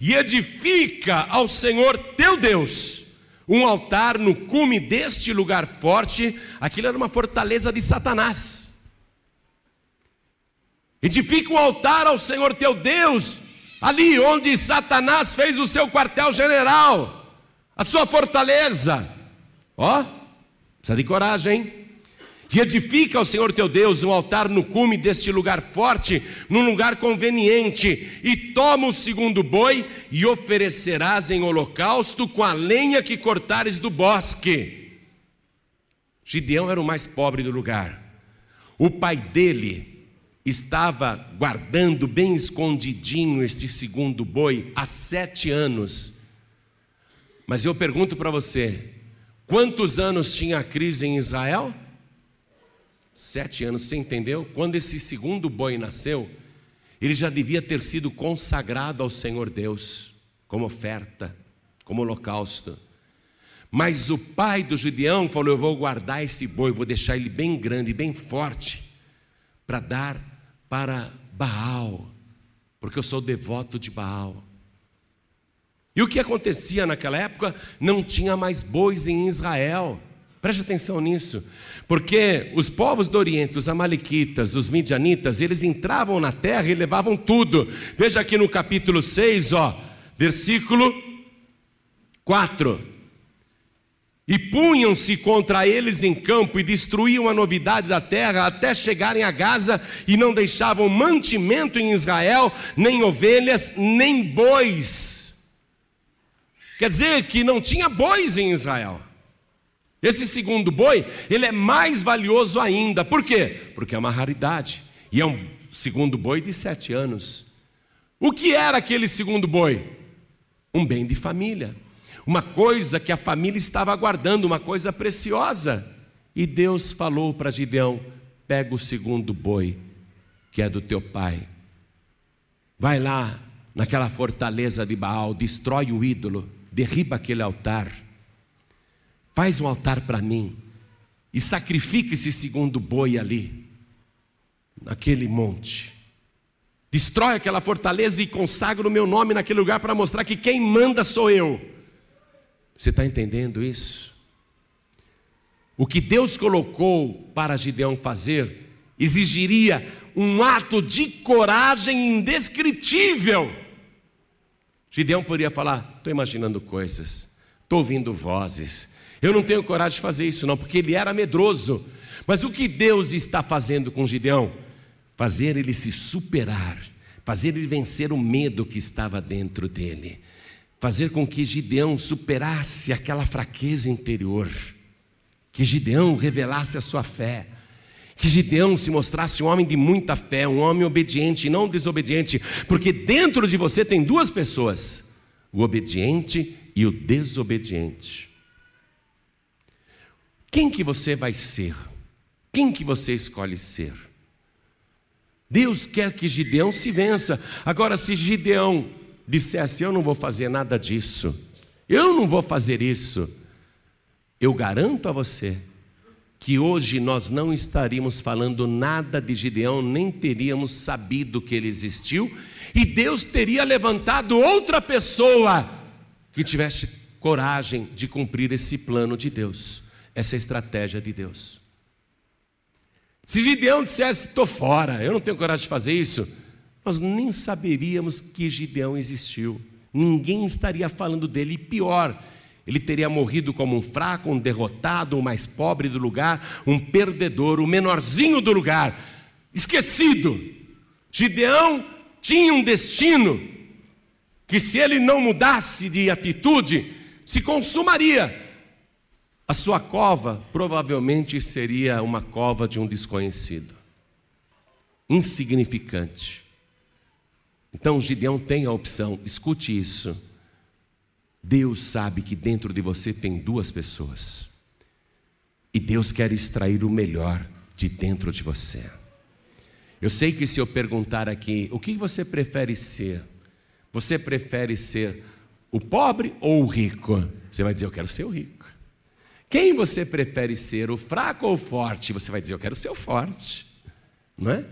E edifica ao Senhor teu Deus um altar no cume deste lugar forte. Aquilo era uma fortaleza de Satanás. Edifica um altar ao Senhor teu Deus ali onde Satanás fez o seu quartel-general, a sua fortaleza. Ó, precisa de coragem, hein? E edifica ao Senhor teu Deus um altar no cume deste lugar forte, num lugar conveniente, e toma o segundo boi e oferecerás em holocausto com a lenha que cortares do bosque. Gideão era o mais pobre do lugar. O pai dele estava guardando bem escondidinho este segundo boi há sete anos. Mas eu pergunto para você: quantos anos tinha a crise em Israel? Sete anos, você entendeu? Quando esse segundo boi nasceu, ele já devia ter sido consagrado ao Senhor Deus, como oferta, como holocausto. Mas o pai do Gideão falou: Eu vou guardar esse boi, vou deixar ele bem grande, bem forte, para dar para Baal, porque eu sou devoto de Baal. E o que acontecia naquela época? Não tinha mais bois em Israel. Preste atenção nisso, porque os povos do Oriente, os Amalequitas, os Midianitas, eles entravam na terra e levavam tudo. Veja aqui no capítulo 6, ó, versículo 4 e punham-se contra eles em campo e destruíam a novidade da terra até chegarem a Gaza e não deixavam mantimento em Israel, nem ovelhas, nem bois. Quer dizer que não tinha bois em Israel. Esse segundo boi, ele é mais valioso ainda. Por quê? Porque é uma raridade. E é um segundo boi de sete anos. O que era aquele segundo boi? Um bem de família uma coisa que a família estava aguardando, uma coisa preciosa. E Deus falou para Gideão: pega o segundo boi, que é do teu pai, vai lá naquela fortaleza de Baal, destrói o ídolo, derriba aquele altar, faz um altar para mim e sacrifica esse segundo boi ali, naquele monte. Destrói aquela fortaleza e consagra o meu nome naquele lugar para mostrar que quem manda sou eu. Você está entendendo isso? O que Deus colocou para Gideão fazer exigiria um ato de coragem indescritível. Gideão poderia falar: estou imaginando coisas, estou ouvindo vozes, eu não tenho coragem de fazer isso, não, porque ele era medroso. Mas o que Deus está fazendo com Gideão? Fazer ele se superar, fazer ele vencer o medo que estava dentro dele, fazer com que Gideão superasse aquela fraqueza interior, que Gideão revelasse a sua fé, que Gideão se mostrasse um homem de muita fé, um homem obediente e não desobediente, porque dentro de você tem duas pessoas, o obediente e o desobediente. Quem que você vai ser? Quem que você escolhe ser? Deus quer que Gideão se vença. Agora, se Gideão dissesse: Eu não vou fazer nada disso, eu não vou fazer isso, eu garanto a você que hoje nós não estaríamos falando nada de Gideão, nem teríamos sabido que ele existiu, e Deus teria levantado outra pessoa que tivesse coragem de cumprir esse plano de Deus essa estratégia de Deus. Se Gideão dissesse, estou fora, eu não tenho coragem de fazer isso, nós nem saberíamos que Gideão existiu, ninguém estaria falando dele, e pior, ele teria morrido como um fraco, um derrotado, o mais pobre do lugar, um perdedor, o menorzinho do lugar, esquecido. Gideão tinha um destino que, se ele não mudasse de atitude, se consumaria a sua cova provavelmente seria uma cova de um desconhecido, insignificante. Então Gideão tem a opção, escute isso. Deus sabe que dentro de você tem duas pessoas, e Deus quer extrair o melhor de dentro de você. Eu sei que se eu perguntar aqui, o que você prefere ser? Você prefere ser o pobre ou o rico? Você vai dizer, eu quero ser o rico. Quem você prefere ser, o fraco ou o forte? Você vai dizer, eu quero ser o forte, não é?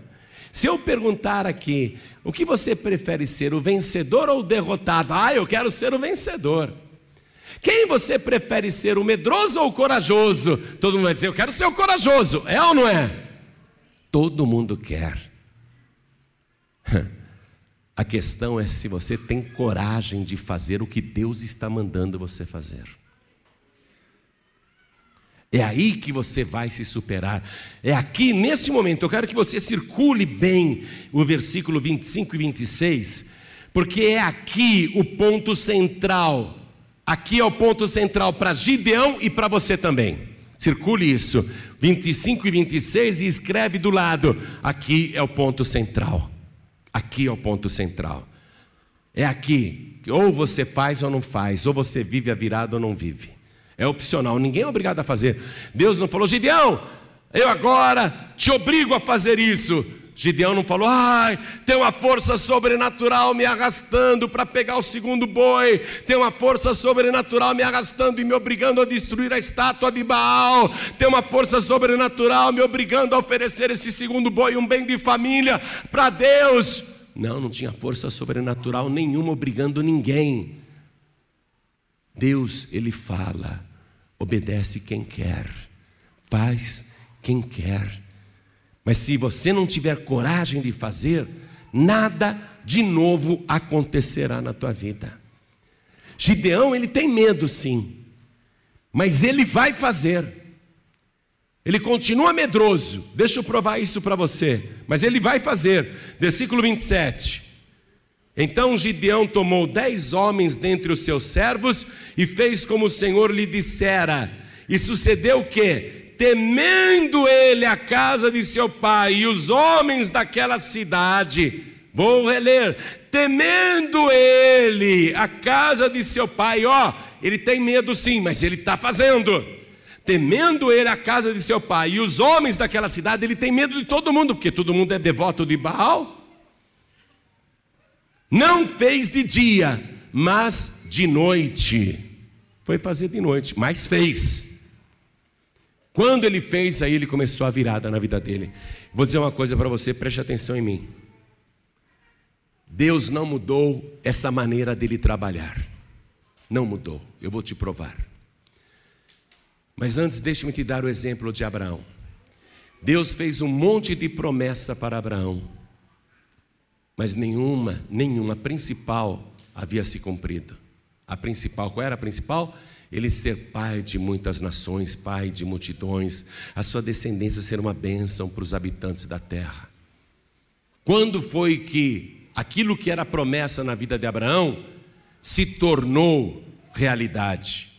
Se eu perguntar aqui, o que você prefere ser, o vencedor ou o derrotado? Ah, eu quero ser o vencedor. Quem você prefere ser, o medroso ou o corajoso? Todo mundo vai dizer, eu quero ser o corajoso. É ou não é? Todo mundo quer. *laughs* A questão é se você tem coragem de fazer o que Deus está mandando você fazer. É aí que você vai se superar. É aqui, nesse momento, eu quero que você circule bem o versículo 25 e 26, porque é aqui o ponto central. Aqui é o ponto central para Gideão e para você também. Circule isso, 25 e 26, e escreve do lado: aqui é o ponto central. Aqui é o ponto central. É aqui, ou você faz ou não faz, ou você vive a virada ou não vive. É opcional, ninguém é obrigado a fazer. Deus não falou, Gideão, eu agora te obrigo a fazer isso. Gideão não falou, ai, tem uma força sobrenatural me arrastando para pegar o segundo boi, tem uma força sobrenatural me arrastando e me obrigando a destruir a estátua de Baal, tem uma força sobrenatural me obrigando a oferecer esse segundo boi, um bem de família para Deus. Não, não tinha força sobrenatural nenhuma obrigando ninguém. Deus, Ele fala, obedece quem quer, faz quem quer. Mas se você não tiver coragem de fazer, nada de novo acontecerá na tua vida. Gideão, ele tem medo sim, mas ele vai fazer. Ele continua medroso, deixa eu provar isso para você, mas ele vai fazer. Versículo 27. Então Gideão tomou dez homens dentre os seus servos e fez como o Senhor lhe dissera. E sucedeu que, temendo ele a casa de seu pai e os homens daquela cidade, vou reler, temendo ele a casa de seu pai, ó, ele tem medo sim, mas ele está fazendo. Temendo ele a casa de seu pai e os homens daquela cidade, ele tem medo de todo mundo, porque todo mundo é devoto de Baal. Não fez de dia, mas de noite. Foi fazer de noite, mas fez. Quando ele fez, aí ele começou a virada na vida dele. Vou dizer uma coisa para você, preste atenção em mim. Deus não mudou essa maneira dele trabalhar. Não mudou. Eu vou te provar. Mas antes, deixe-me te dar o exemplo de Abraão. Deus fez um monte de promessa para Abraão, mas nenhuma, nenhuma principal havia se cumprido. A principal, qual era a principal? Ele ser pai de muitas nações, pai de multidões, a sua descendência ser uma bênção para os habitantes da terra. Quando foi que aquilo que era promessa na vida de Abraão se tornou realidade?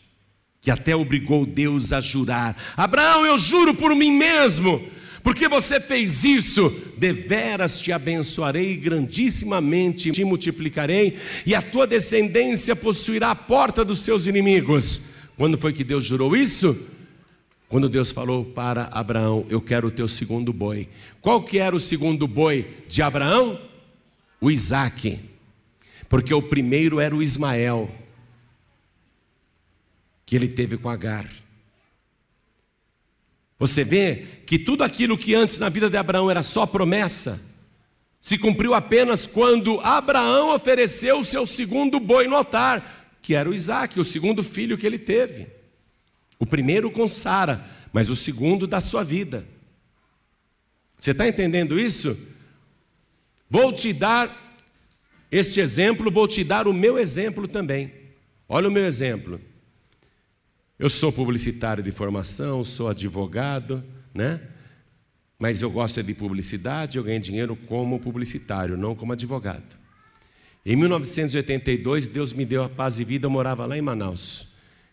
que até obrigou Deus a jurar: Abraão, eu juro por mim mesmo, porque você fez isso, deveras te abençoarei grandissimamente, te multiplicarei, e a tua descendência possuirá a porta dos seus inimigos. Quando foi que Deus jurou isso? Quando Deus falou para Abraão: Eu quero o teu segundo boi. Qual que era o segundo boi de Abraão? O Isaque, porque o primeiro era o Ismael que ele teve com Agar. Você vê que tudo aquilo que antes na vida de Abraão era só promessa, se cumpriu apenas quando Abraão ofereceu o seu segundo boi no altar, que era o Isaac, o segundo filho que ele teve. O primeiro com Sara, mas o segundo da sua vida. Você está entendendo isso? Vou te dar este exemplo, vou te dar o meu exemplo também. Olha o meu exemplo. Eu sou publicitário de formação, sou advogado, né? Mas eu gosto de publicidade, eu ganho dinheiro como publicitário, não como advogado. Em 1982, Deus me deu a paz e vida, eu morava lá em Manaus.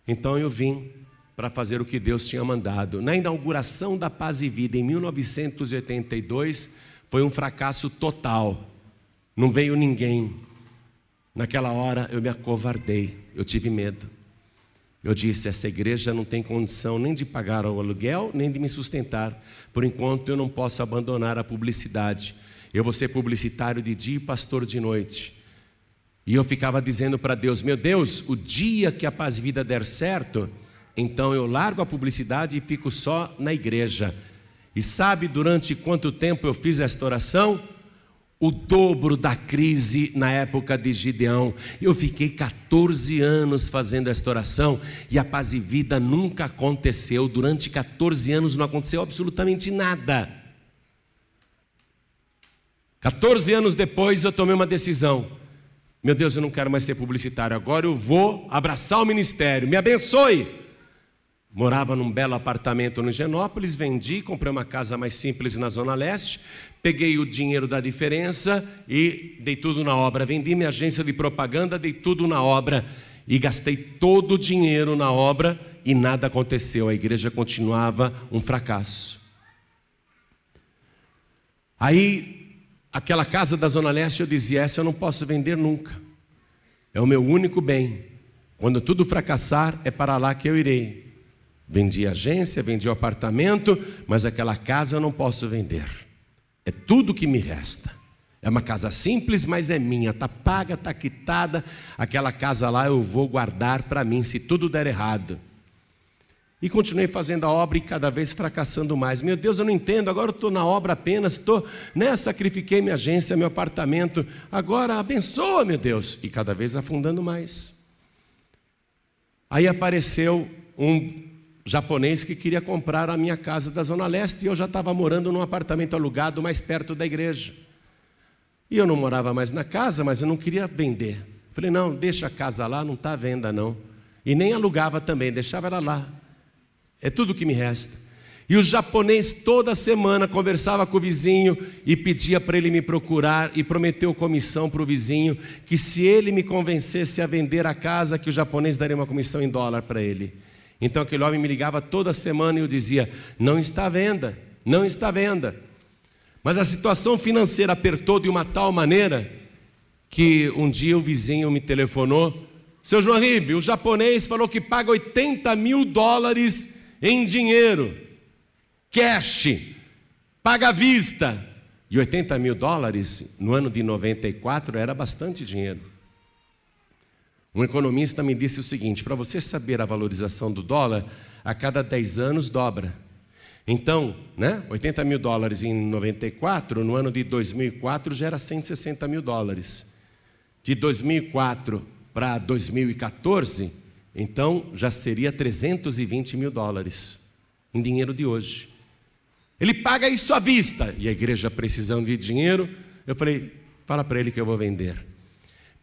Então eu vim para fazer o que Deus tinha mandado. Na inauguração da Paz e Vida, em 1982, foi um fracasso total. Não veio ninguém. Naquela hora eu me acovardei, eu tive medo. Eu disse: essa igreja não tem condição nem de pagar o aluguel, nem de me sustentar. Por enquanto, eu não posso abandonar a publicidade. Eu vou ser publicitário de dia e pastor de noite. E eu ficava dizendo para Deus: Meu Deus, o dia que a paz e vida der certo, então eu largo a publicidade e fico só na igreja. E sabe durante quanto tempo eu fiz esta oração? O dobro da crise na época de Gideão. Eu fiquei 14 anos fazendo esta oração e a paz e vida nunca aconteceu. Durante 14 anos não aconteceu absolutamente nada. 14 anos depois eu tomei uma decisão. Meu Deus, eu não quero mais ser publicitário, agora eu vou abraçar o ministério. Me abençoe. Morava num belo apartamento no Genópolis, vendi, comprei uma casa mais simples na Zona Leste, peguei o dinheiro da diferença e dei tudo na obra. Vendi minha agência de propaganda, dei tudo na obra e gastei todo o dinheiro na obra e nada aconteceu. A igreja continuava um fracasso. Aí, aquela casa da Zona Leste, eu dizia: essa eu não posso vender nunca. É o meu único bem. Quando tudo fracassar, é para lá que eu irei. Vendi agência, vendi apartamento, mas aquela casa eu não posso vender. É tudo que me resta. É uma casa simples, mas é minha, está paga, está quitada. Aquela casa lá eu vou guardar para mim, se tudo der errado. E continuei fazendo a obra e cada vez fracassando mais. Meu Deus, eu não entendo, agora estou na obra apenas, estou, né, sacrifiquei minha agência, meu apartamento, agora abençoa, meu Deus. E cada vez afundando mais. Aí apareceu um japonês que queria comprar a minha casa da Zona Leste e eu já estava morando num apartamento alugado mais perto da igreja. E eu não morava mais na casa, mas eu não queria vender. Falei, não, deixa a casa lá, não está à venda não. E nem alugava também, deixava ela lá. É tudo que me resta. E o japonês toda semana conversava com o vizinho e pedia para ele me procurar e prometeu comissão para o vizinho que se ele me convencesse a vender a casa, que o japonês daria uma comissão em dólar para ele. Então aquele homem me ligava toda semana e eu dizia: não está à venda, não está à venda. Mas a situação financeira apertou de uma tal maneira que um dia o vizinho me telefonou: seu João Ribe, o japonês falou que paga 80 mil dólares em dinheiro, cash, paga à vista. E 80 mil dólares no ano de 94 era bastante dinheiro. Um economista me disse o seguinte: para você saber a valorização do dólar, a cada 10 anos dobra. Então, né, 80 mil dólares em 94, no ano de 2004 já era 160 mil dólares. De 2004 para 2014, então já seria 320 mil dólares em dinheiro de hoje. Ele paga isso à vista e a igreja precisando de dinheiro. Eu falei: fala para ele que eu vou vender.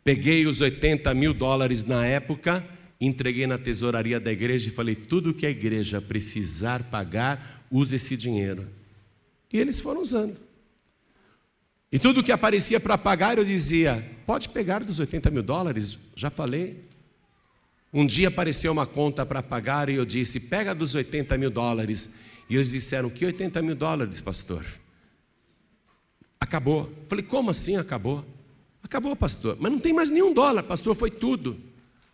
Peguei os 80 mil dólares na época, entreguei na tesouraria da igreja e falei: tudo que a igreja precisar pagar, use esse dinheiro. E eles foram usando. E tudo que aparecia para pagar, eu dizia: pode pegar dos 80 mil dólares, já falei. Um dia apareceu uma conta para pagar e eu disse: pega dos 80 mil dólares. E eles disseram: que 80 mil dólares, pastor? Acabou. Falei: como assim acabou? Acabou, pastor. Mas não tem mais nenhum dólar, pastor, foi tudo.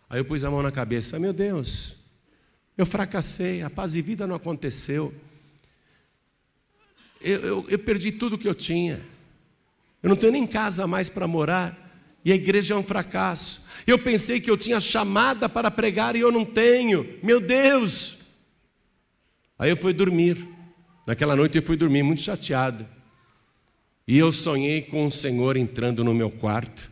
Aí eu pus a mão na cabeça: meu Deus, eu fracassei, a paz e vida não aconteceu. Eu, eu, eu perdi tudo que eu tinha. Eu não tenho nem casa mais para morar. E a igreja é um fracasso. Eu pensei que eu tinha chamada para pregar e eu não tenho. Meu Deus! Aí eu fui dormir. Naquela noite eu fui dormir muito chateado. E eu sonhei com o Senhor entrando no meu quarto.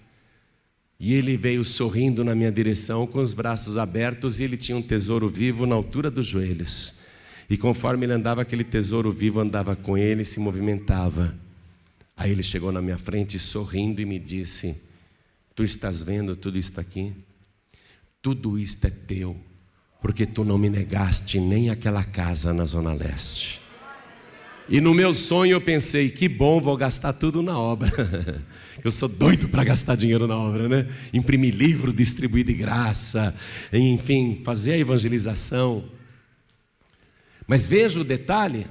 E ele veio sorrindo na minha direção, com os braços abertos, e ele tinha um tesouro vivo na altura dos joelhos. E conforme ele andava, aquele tesouro vivo andava com ele e se movimentava. Aí ele chegou na minha frente sorrindo e me disse: Tu estás vendo tudo isto aqui? Tudo isto é teu, porque tu não me negaste nem aquela casa na Zona Leste. E no meu sonho eu pensei: que bom, vou gastar tudo na obra. *laughs* Eu sou doido para gastar dinheiro na obra, né? Imprimir livro, distribuir de graça, enfim, fazer a evangelização. Mas veja o detalhe,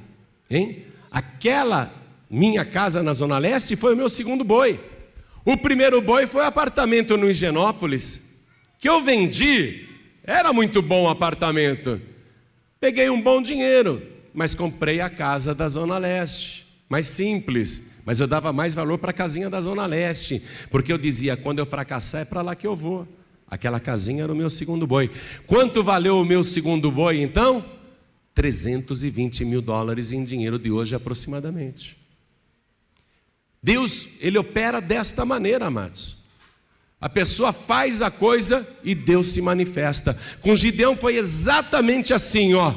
hein? Aquela minha casa na Zona Leste foi o meu segundo boi. O primeiro boi foi o apartamento no Higienópolis, que eu vendi. Era muito bom o apartamento. Peguei um bom dinheiro, mas comprei a casa da Zona Leste. Mais simples, mas eu dava mais valor para a casinha da Zona Leste, porque eu dizia: quando eu fracassar é para lá que eu vou. Aquela casinha era o meu segundo boi. Quanto valeu o meu segundo boi então? 320 mil dólares em dinheiro de hoje aproximadamente. Deus, ele opera desta maneira, amados. A pessoa faz a coisa e Deus se manifesta. Com Gideão foi exatamente assim, ó.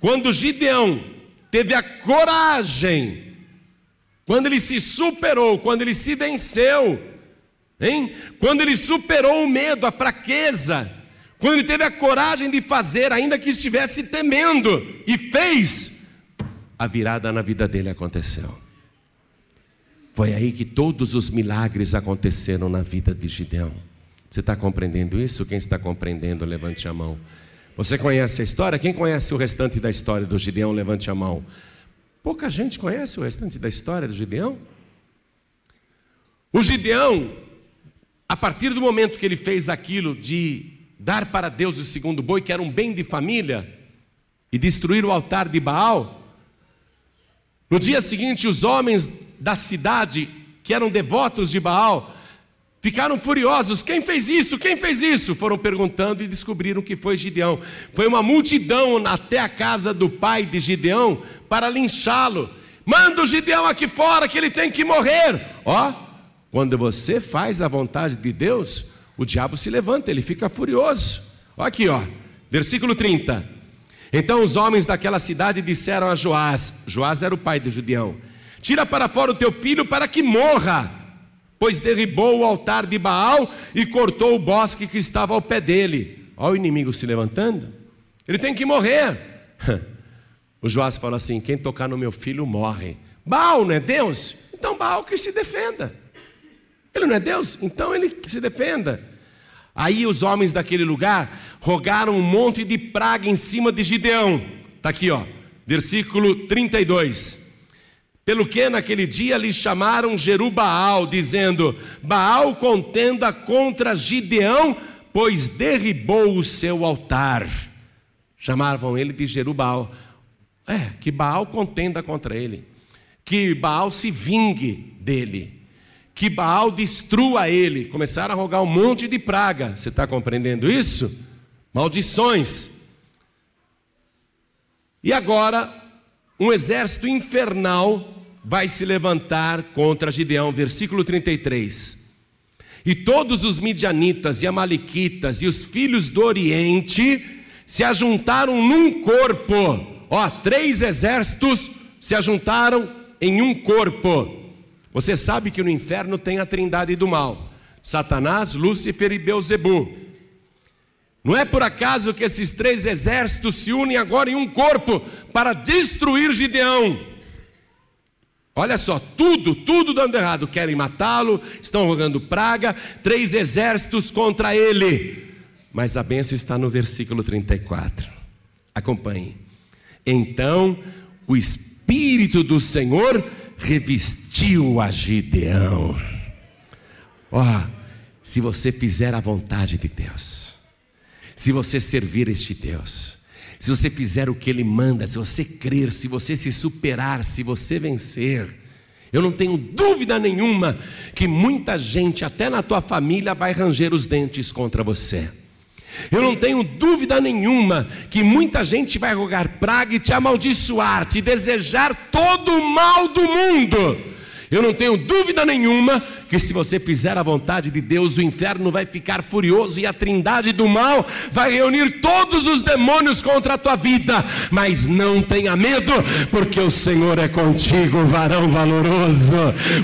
Quando Gideão teve a coragem, quando ele se superou, quando ele se venceu, hein? Quando ele superou o medo, a fraqueza, quando ele teve a coragem de fazer, ainda que estivesse temendo, e fez, a virada na vida dele aconteceu. Foi aí que todos os milagres aconteceram na vida de Gideão. Você está compreendendo isso? Quem está compreendendo, levante a mão. Você conhece a história? Quem conhece o restante da história do Gideão, levante a mão. Pouca gente conhece o restante da história do Gideão. O Gideão, a partir do momento que ele fez aquilo de dar para Deus o segundo boi, que era um bem de família, e destruir o altar de Baal, no dia seguinte, os homens da cidade, que eram devotos de Baal, ficaram furiosos. Quem fez isso? Quem fez isso? Foram perguntando e descobriram que foi Gideão. Foi uma multidão até a casa do pai de Gideão para linchá-lo. Manda o Gideão aqui fora que ele tem que morrer. Ó, quando você faz a vontade de Deus, o diabo se levanta, ele fica furioso. Ó aqui, ó, versículo 30. Então os homens daquela cidade disseram a Joás: Joás era o pai de Gideão Tira para fora o teu filho para que morra, pois derribou o altar de Baal e cortou o bosque que estava ao pé dele. Olha o inimigo se levantando. Ele tem que morrer. *laughs* O Joás fala assim: quem tocar no meu filho morre. Baal não é Deus? Então Baal que se defenda. Ele não é Deus? Então ele que se defenda. Aí os homens daquele lugar rogaram um monte de praga em cima de Gideão. Está aqui, ó, versículo 32. Pelo que naquele dia lhe chamaram Jerubaal, dizendo: Baal contenda contra Gideão, pois derribou o seu altar. Chamavam ele de Jerubaal. É, que Baal contenda contra ele, que Baal se vingue dele, que Baal destrua ele. Começaram a rogar um monte de praga. Você está compreendendo isso? Maldições. E agora, um exército infernal vai se levantar contra Gideão, versículo 33. E todos os midianitas e amalequitas e os filhos do Oriente se ajuntaram num corpo. Ó, três exércitos se ajuntaram em um corpo. Você sabe que no inferno tem a trindade do mal: Satanás, Lúcifer e Beuzebu. Não é por acaso que esses três exércitos se unem agora em um corpo para destruir Gideão. Olha só, tudo, tudo dando errado. Querem matá-lo, estão rogando praga, três exércitos contra ele. Mas a benção está no versículo 34. Acompanhe. Então o Espírito do Senhor revestiu a Gideão. Ó, oh, se você fizer a vontade de Deus, se você servir este Deus, se você fizer o que Ele manda, se você crer, se você se superar, se você vencer, eu não tenho dúvida nenhuma que muita gente, até na tua família, vai ranger os dentes contra você. Eu não tenho dúvida nenhuma que muita gente vai rogar praga e te amaldiçoar, te desejar todo o mal do mundo. Eu não tenho dúvida nenhuma que se você fizer a vontade de Deus, o inferno vai ficar furioso e a trindade do mal vai reunir todos os demônios contra a tua vida. Mas não tenha medo, porque o Senhor é contigo, varão valoroso.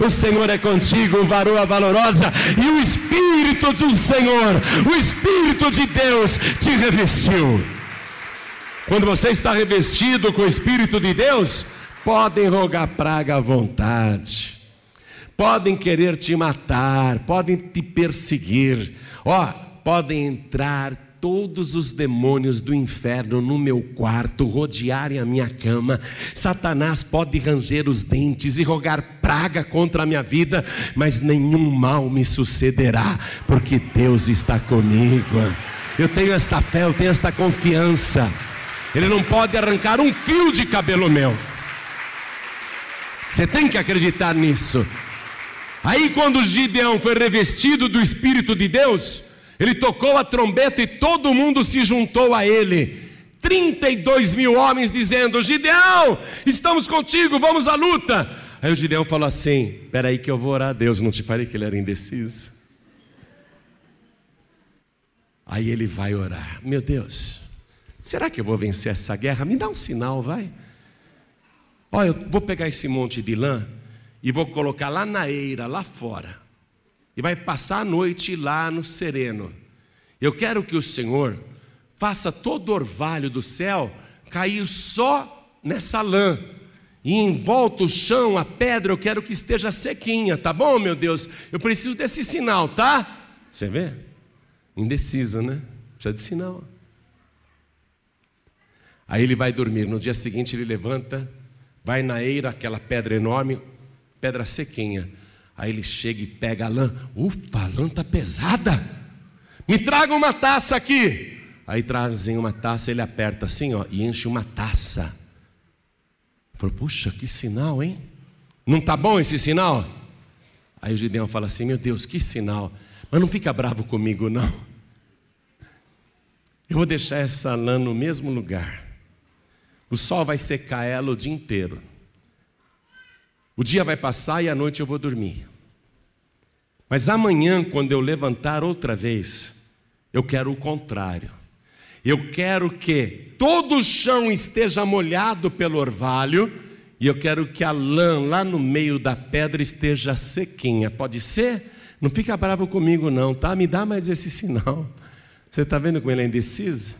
O Senhor é contigo, varoa valorosa, e o Espírito do Senhor, o Espírito de Deus te revestiu. Quando você está revestido com o Espírito de Deus, podem rogar praga à vontade podem querer te matar, podem te perseguir, ó, podem entrar todos os demônios do inferno no meu quarto, rodearem a minha cama. Satanás pode ranger os dentes e rogar praga contra a minha vida, mas nenhum mal me sucederá, porque Deus está comigo. Eu tenho esta fé, eu tenho esta confiança. Ele não pode arrancar um fio de cabelo meu. Você tem que acreditar nisso. Aí, quando Gideão foi revestido do Espírito de Deus, ele tocou a trombeta e todo mundo se juntou a ele. 32 mil homens dizendo: Gideão, estamos contigo, vamos à luta. Aí o Gideão falou assim: Espera aí que eu vou orar a Deus. Não te falei que ele era indeciso? Aí ele vai orar: Meu Deus, será que eu vou vencer essa guerra? Me dá um sinal, vai. Olha, eu vou pegar esse monte de lã e vou colocar lá na eira, lá fora. E vai passar a noite lá no sereno. Eu quero que o Senhor faça todo o orvalho do céu cair só nessa lã. E em volta o chão, a pedra, eu quero que esteja sequinha, tá bom, meu Deus? Eu preciso desse sinal, tá? Você vê? Indeciso, né? Precisa de sinal. Aí ele vai dormir. No dia seguinte ele levanta, vai na eira, aquela pedra enorme, pedra sequinha. Aí ele chega e pega a lã. Ufa, a lã está pesada. Me traga uma taça aqui. Aí trazem uma taça, ele aperta assim, ó, e enche uma taça. Falou, puxa, que sinal, hein? Não tá bom esse sinal? Aí o Gideão fala assim: Meu Deus, que sinal. Mas não fica bravo comigo, não. Eu vou deixar essa lã no mesmo lugar. O sol vai secar ela o dia inteiro. O dia vai passar e à noite eu vou dormir. Mas amanhã, quando eu levantar outra vez, eu quero o contrário. Eu quero que todo o chão esteja molhado pelo orvalho e eu quero que a lã lá no meio da pedra esteja sequinha. Pode ser? Não fica bravo comigo, não, tá? Me dá mais esse sinal. Você está vendo como ele é indeciso?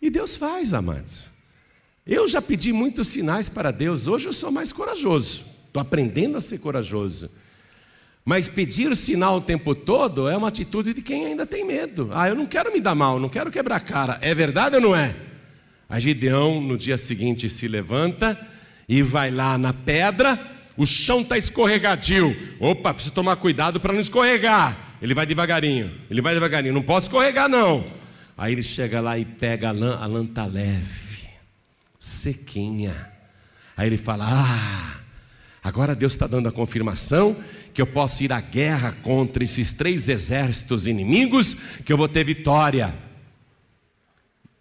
E Deus faz, amados. Eu já pedi muitos sinais para Deus, hoje eu sou mais corajoso. Estou aprendendo a ser corajoso. Mas pedir sinal o tempo todo é uma atitude de quem ainda tem medo. Ah, eu não quero me dar mal, não quero quebrar cara. É verdade ou não é? A Gideão, no dia seguinte, se levanta e vai lá na pedra. O chão está escorregadio. Opa, preciso tomar cuidado para não escorregar. Ele vai devagarinho, ele vai devagarinho. Não posso escorregar, não. Aí ele chega lá e pega a lã, a lã está leve, sequinha. Aí ele fala: Ah, Agora Deus está dando a confirmação que eu posso ir à guerra contra esses três exércitos inimigos, que eu vou ter vitória.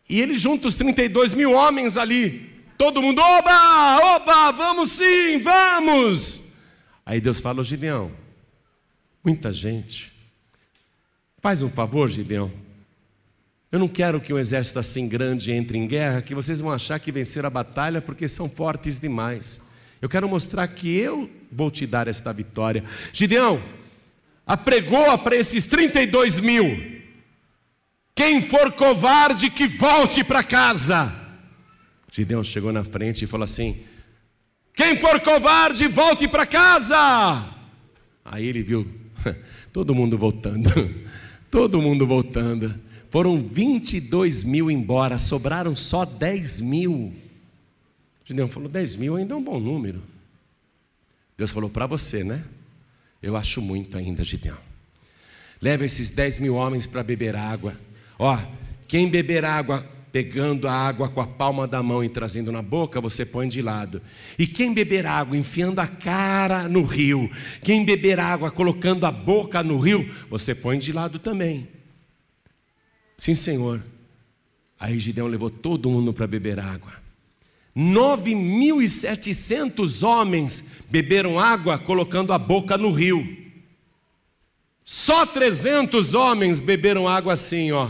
E ele junta os 32 mil homens ali, todo mundo, oba, oba, vamos sim, vamos. Aí Deus fala, Gideão, muita gente, Faz um favor, Gideão. Eu não quero que um exército assim grande entre em guerra, que vocês vão achar que venceram a batalha porque são fortes demais. Eu quero mostrar que eu vou te dar esta vitória. Gideão, apregoa para esses 32 mil. Quem for covarde, que volte para casa. Gideão chegou na frente e falou assim: Quem for covarde, volte para casa. Aí ele viu *laughs* todo mundo voltando, *laughs* todo mundo voltando. Foram 22 mil embora, sobraram só 10 mil. Gideão falou: 10 mil ainda é um bom número. Deus falou para você, né? Eu acho muito ainda, Gideão. Leva esses 10 mil homens para beber água. Ó, quem beber água pegando a água com a palma da mão e trazendo na boca, você põe de lado. E quem beber água enfiando a cara no rio, quem beber água colocando a boca no rio, você põe de lado também. Sim, Senhor. Aí Gideão levou todo mundo para beber água. 9.700 homens beberam água colocando a boca no rio. Só 300 homens beberam água assim, ó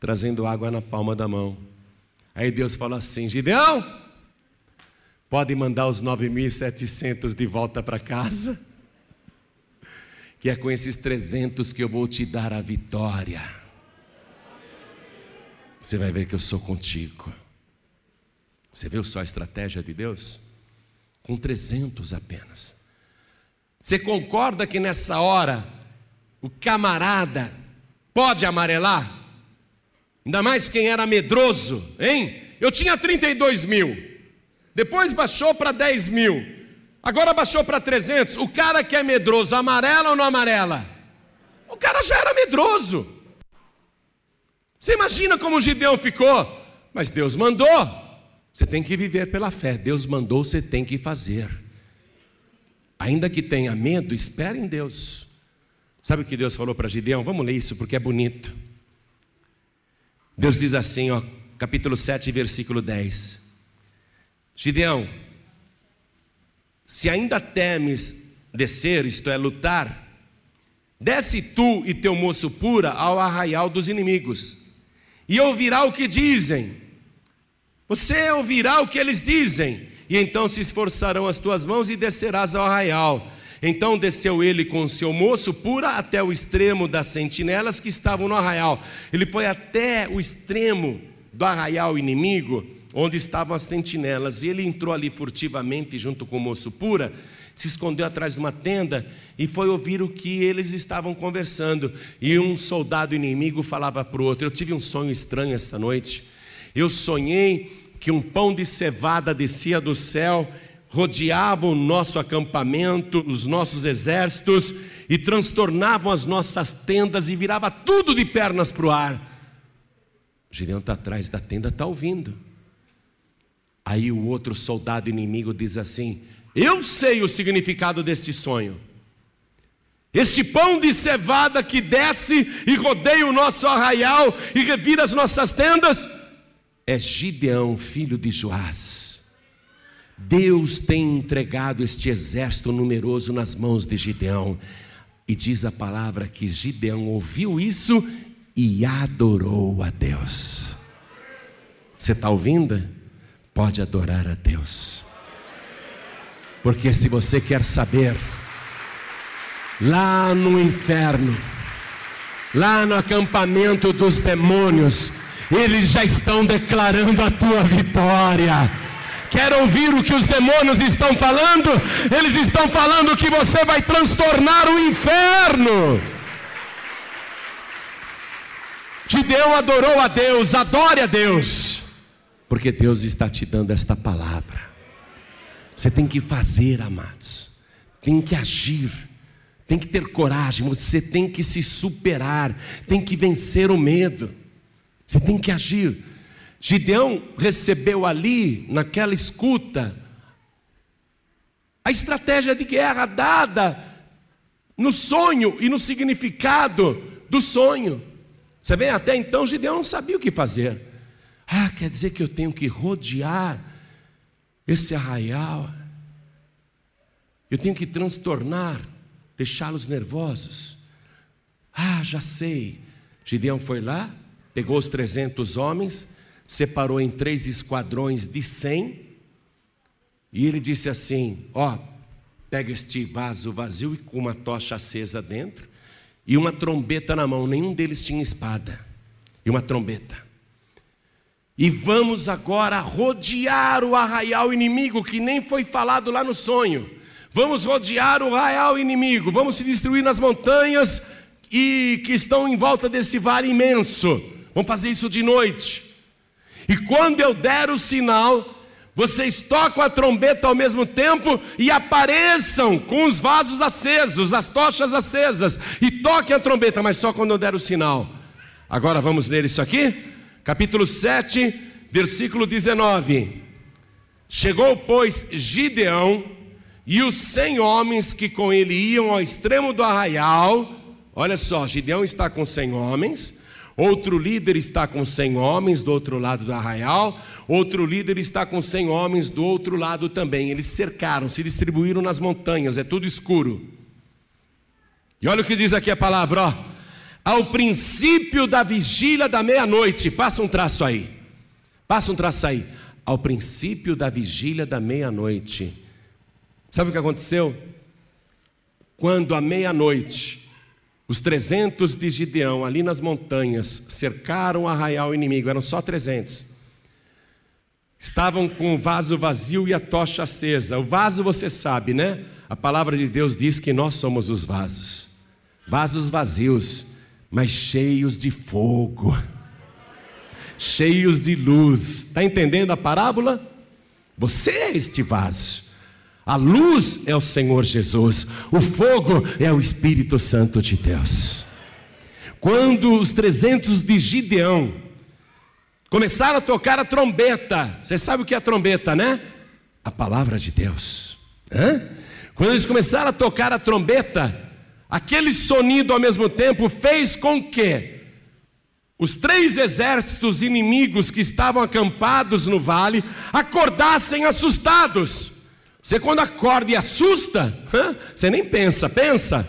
trazendo água na palma da mão. Aí Deus fala assim: Gideão, pode mandar os 9.700 de volta para casa, que é com esses 300 que eu vou te dar a vitória. Você vai ver que eu sou contigo. Você viu só a estratégia de Deus? Com 300 apenas. Você concorda que nessa hora o camarada pode amarelar? Ainda mais quem era medroso, hein? Eu tinha 32 mil, depois baixou para 10 mil, agora baixou para 300. O cara que é medroso, amarela ou não amarela? O cara já era medroso. Você imagina como o Gideão ficou? Mas Deus mandou. Você tem que viver pela fé. Deus mandou, você tem que fazer. Ainda que tenha medo, espere em Deus. Sabe o que Deus falou para Gideão? Vamos ler isso porque é bonito. Deus diz assim, ó, capítulo 7, versículo 10. Gideão, se ainda temes descer, isto é, lutar, desce tu e teu moço pura ao arraial dos inimigos, e ouvirá o que dizem. Você ouvirá o que eles dizem, e então se esforçarão as tuas mãos e descerás ao arraial. Então desceu ele com seu moço pura até o extremo das sentinelas que estavam no arraial. Ele foi até o extremo do arraial inimigo, onde estavam as sentinelas, e ele entrou ali furtivamente junto com o moço pura, se escondeu atrás de uma tenda e foi ouvir o que eles estavam conversando. E um soldado inimigo falava para o outro: Eu tive um sonho estranho essa noite. Eu sonhei que um pão de cevada descia do céu rodeavam o nosso acampamento, os nossos exércitos e transtornavam as nossas tendas e virava tudo de pernas para o ar. Gideão está atrás da tenda, está ouvindo. Aí o outro soldado inimigo diz assim: Eu sei o significado deste sonho. Este pão de cevada que desce e rodeia o nosso arraial e revira as nossas tendas, é Gideão, filho de Joás Deus tem entregado este exército numeroso nas mãos de Gideão. E diz a palavra que Gideão ouviu isso e adorou a Deus. Você está ouvindo? Pode adorar a Deus. Porque se você quer saber, lá no inferno, lá no acampamento dos demônios, eles já estão declarando a tua vitória Quer ouvir o que os demônios estão falando? Eles estão falando que você vai transtornar o inferno. Gideão adorou a Deus, adore a Deus, porque Deus está te dando esta palavra. Você tem que fazer, amados, tem que agir, tem que ter coragem, você tem que se superar, tem que vencer o medo, você tem que agir. Gideão recebeu ali, naquela escuta, a estratégia de guerra dada no sonho e no significado do sonho. Você vê, até então Gideão não sabia o que fazer. Ah, quer dizer que eu tenho que rodear esse arraial, eu tenho que transtornar, deixá-los nervosos. Ah, já sei. Gideão foi lá, pegou os 300 homens, separou em três esquadrões de 100, e ele disse assim: Ó, pega este vaso vazio e com uma tocha acesa dentro, e uma trombeta na mão, nenhum deles tinha espada, e uma trombeta. E vamos agora rodear o arraial inimigo, que nem foi falado lá no sonho. Vamos rodear o arraial inimigo, vamos se destruir nas montanhas e que estão em volta desse vale imenso. Vamos fazer isso de noite. E quando eu der o sinal, vocês tocam a trombeta ao mesmo tempo e apareçam com os vasos acesos, as tochas acesas, e toquem a trombeta, mas só quando eu der o sinal. Agora vamos ler isso aqui? Capítulo 7, versículo 19. Chegou, pois, Gideão e os cem homens que com ele iam ao extremo do arraial. Olha só, Gideão está com cem homens, outro líder está com cem homens do outro lado do arraial, outro líder está com cem homens do outro lado também. Eles cercaram, se distribuíram nas montanhas, é tudo escuro. E olha o que diz aqui a palavra, ó ao princípio da vigília da meia-noite. Passa um traço aí. Passa um traço aí. Ao princípio da vigília da meia-noite. Sabe o que aconteceu? Quando à meia-noite, os 300 de Gideão, ali nas montanhas, cercaram o arraial inimigo, eram só 300. Estavam com o vaso vazio e a tocha acesa. O vaso você sabe, né? A palavra de Deus diz que nós somos os vasos. Vasos vazios mas cheios de fogo, cheios de luz. Está entendendo a parábola? Você é este vaso. A luz é o Senhor Jesus, o fogo é o Espírito Santo de Deus. Quando os 300 de Gideão começaram a tocar a trombeta, você sabe o que é a trombeta, né? A palavra de Deus. Hã? Quando eles começaram a tocar a trombeta, Aquele sonido ao mesmo tempo fez com que os três exércitos inimigos que estavam acampados no vale acordassem assustados. Você, quando acorda e assusta, você nem pensa, pensa.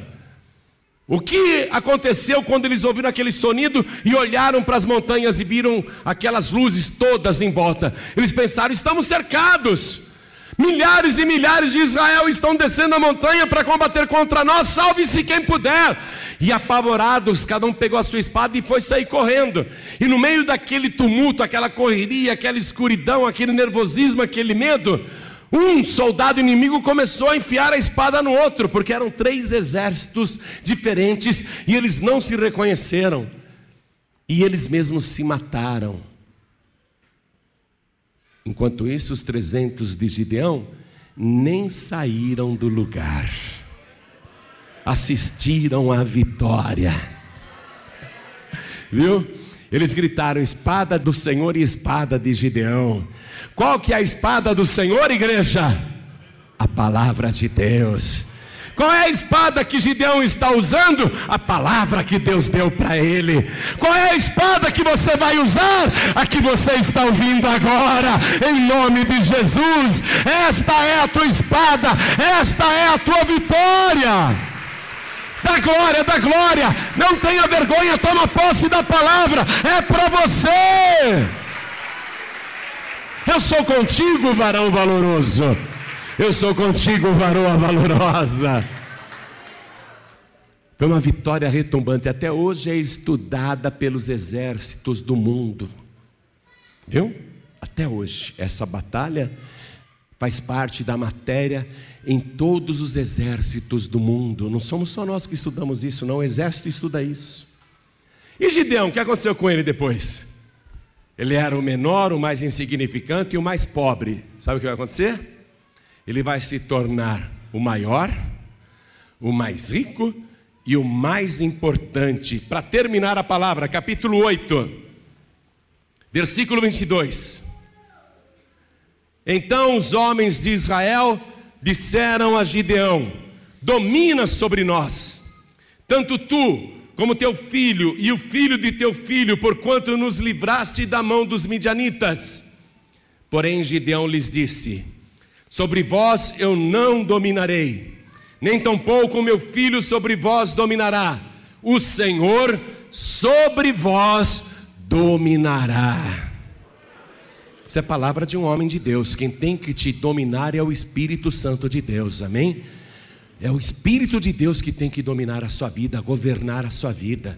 O que aconteceu quando eles ouviram aquele sonido e olharam para as montanhas e viram aquelas luzes todas em volta? Eles pensaram: estamos cercados. Milhares e milhares de Israel estão descendo a montanha para combater contra nós, salve-se quem puder. E apavorados, cada um pegou a sua espada e foi sair correndo. E no meio daquele tumulto, aquela correria, aquela escuridão, aquele nervosismo, aquele medo, um soldado inimigo começou a enfiar a espada no outro, porque eram três exércitos diferentes e eles não se reconheceram. E eles mesmos se mataram. Enquanto isso, os trezentos de Gideão nem saíram do lugar, assistiram à vitória, viu? Eles gritaram: espada do Senhor e espada de Gideão. Qual que é a espada do Senhor, igreja? A palavra de Deus. Qual é a espada que Gideão está usando? A palavra que Deus deu para ele. Qual é a espada que você vai usar? A que você está ouvindo agora, em nome de Jesus. Esta é a tua espada, esta é a tua vitória. Da glória, da glória. Não tenha vergonha, toma posse da palavra. É para você. Eu sou contigo, varão valoroso. Eu sou contigo, varoa valorosa. Foi uma vitória retumbante. Até hoje é estudada pelos exércitos do mundo. Viu? Até hoje. Essa batalha faz parte da matéria em todos os exércitos do mundo. Não somos só nós que estudamos isso, não. O exército estuda isso. E Gideão, o que aconteceu com ele depois? Ele era o menor, o mais insignificante e o mais pobre. Sabe o que vai acontecer? Ele vai se tornar o maior, o mais rico e o mais importante. Para terminar a palavra, capítulo 8, versículo 22. Então os homens de Israel disseram a Gideão: Domina sobre nós, tanto tu como teu filho e o filho de teu filho, porquanto nos livraste da mão dos midianitas. Porém, Gideão lhes disse: Sobre vós eu não dominarei, nem tampouco o meu filho sobre vós dominará. o Senhor sobre vós dominará. Essa é a palavra de um homem de Deus. Quem tem que te dominar é o Espírito Santo de Deus, amém? É o Espírito de Deus que tem que dominar a sua vida, governar a sua vida.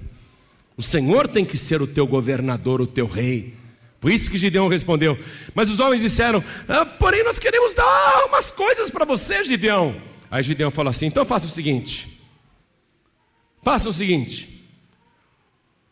O Senhor tem que ser o teu governador, o teu rei. Foi isso que Gideão respondeu. Mas os homens disseram: ah, Porém, nós queremos dar umas coisas para você, Gideão. Aí Gideão falou assim: Então faça o seguinte: Faça o seguinte: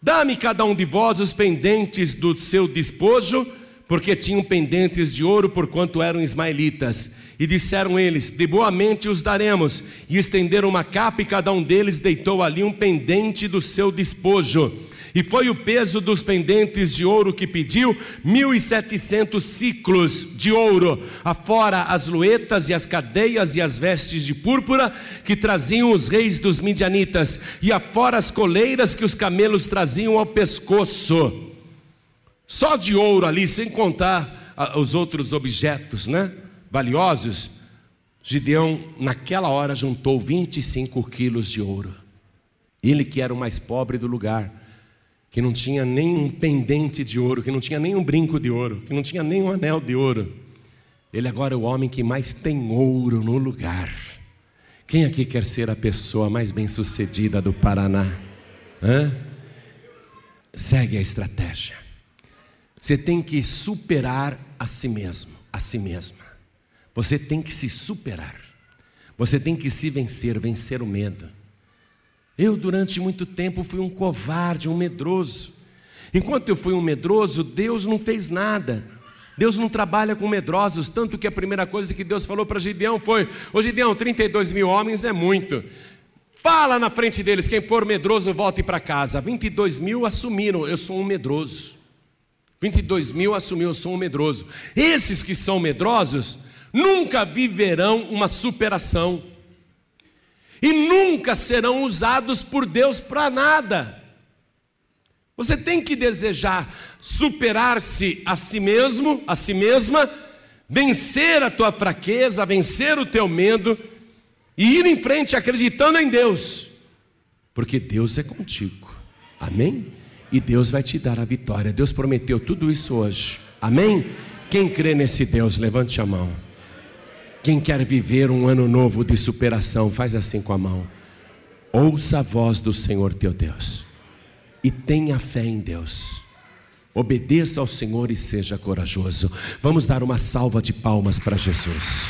Dá-me cada um de vós os pendentes do seu despojo, porque tinham pendentes de ouro, porquanto eram ismaelitas. E disseram eles: De boa mente os daremos. E estenderam uma capa, e cada um deles deitou ali um pendente do seu despojo. E foi o peso dos pendentes de ouro que pediu, mil e setecentos ciclos de ouro, afora as luetas e as cadeias e as vestes de púrpura que traziam os reis dos midianitas, e afora as coleiras que os camelos traziam ao pescoço. Só de ouro ali, sem contar os outros objetos, né? Valiosos. Gideão, naquela hora, juntou 25 quilos de ouro. Ele que era o mais pobre do lugar que não tinha nem um pendente de ouro, que não tinha nem um brinco de ouro, que não tinha nem um anel de ouro. Ele agora é o homem que mais tem ouro no lugar. Quem aqui quer ser a pessoa mais bem-sucedida do Paraná? Hã? Segue a estratégia. Você tem que superar a si mesmo, a si mesma. Você tem que se superar. Você tem que se vencer, vencer o medo. Eu, durante muito tempo, fui um covarde, um medroso. Enquanto eu fui um medroso, Deus não fez nada. Deus não trabalha com medrosos, tanto que a primeira coisa que Deus falou para Gideão foi: Ô Gideão, 32 mil homens é muito. Fala na frente deles, quem for medroso, volte para casa. 22 mil assumiram, eu sou um medroso. 22 mil assumiram, eu sou um medroso. Esses que são medrosos nunca viverão uma superação e nunca serão usados por Deus para nada. Você tem que desejar superar-se a si mesmo, a si mesma, vencer a tua fraqueza, vencer o teu medo e ir em frente acreditando em Deus, porque Deus é contigo. Amém? E Deus vai te dar a vitória. Deus prometeu tudo isso hoje. Amém? Quem crê nesse Deus, levante a mão. Quem quer viver um ano novo de superação, faz assim com a mão. Ouça a voz do Senhor teu Deus e tenha fé em Deus. Obedeça ao Senhor e seja corajoso. Vamos dar uma salva de palmas para Jesus.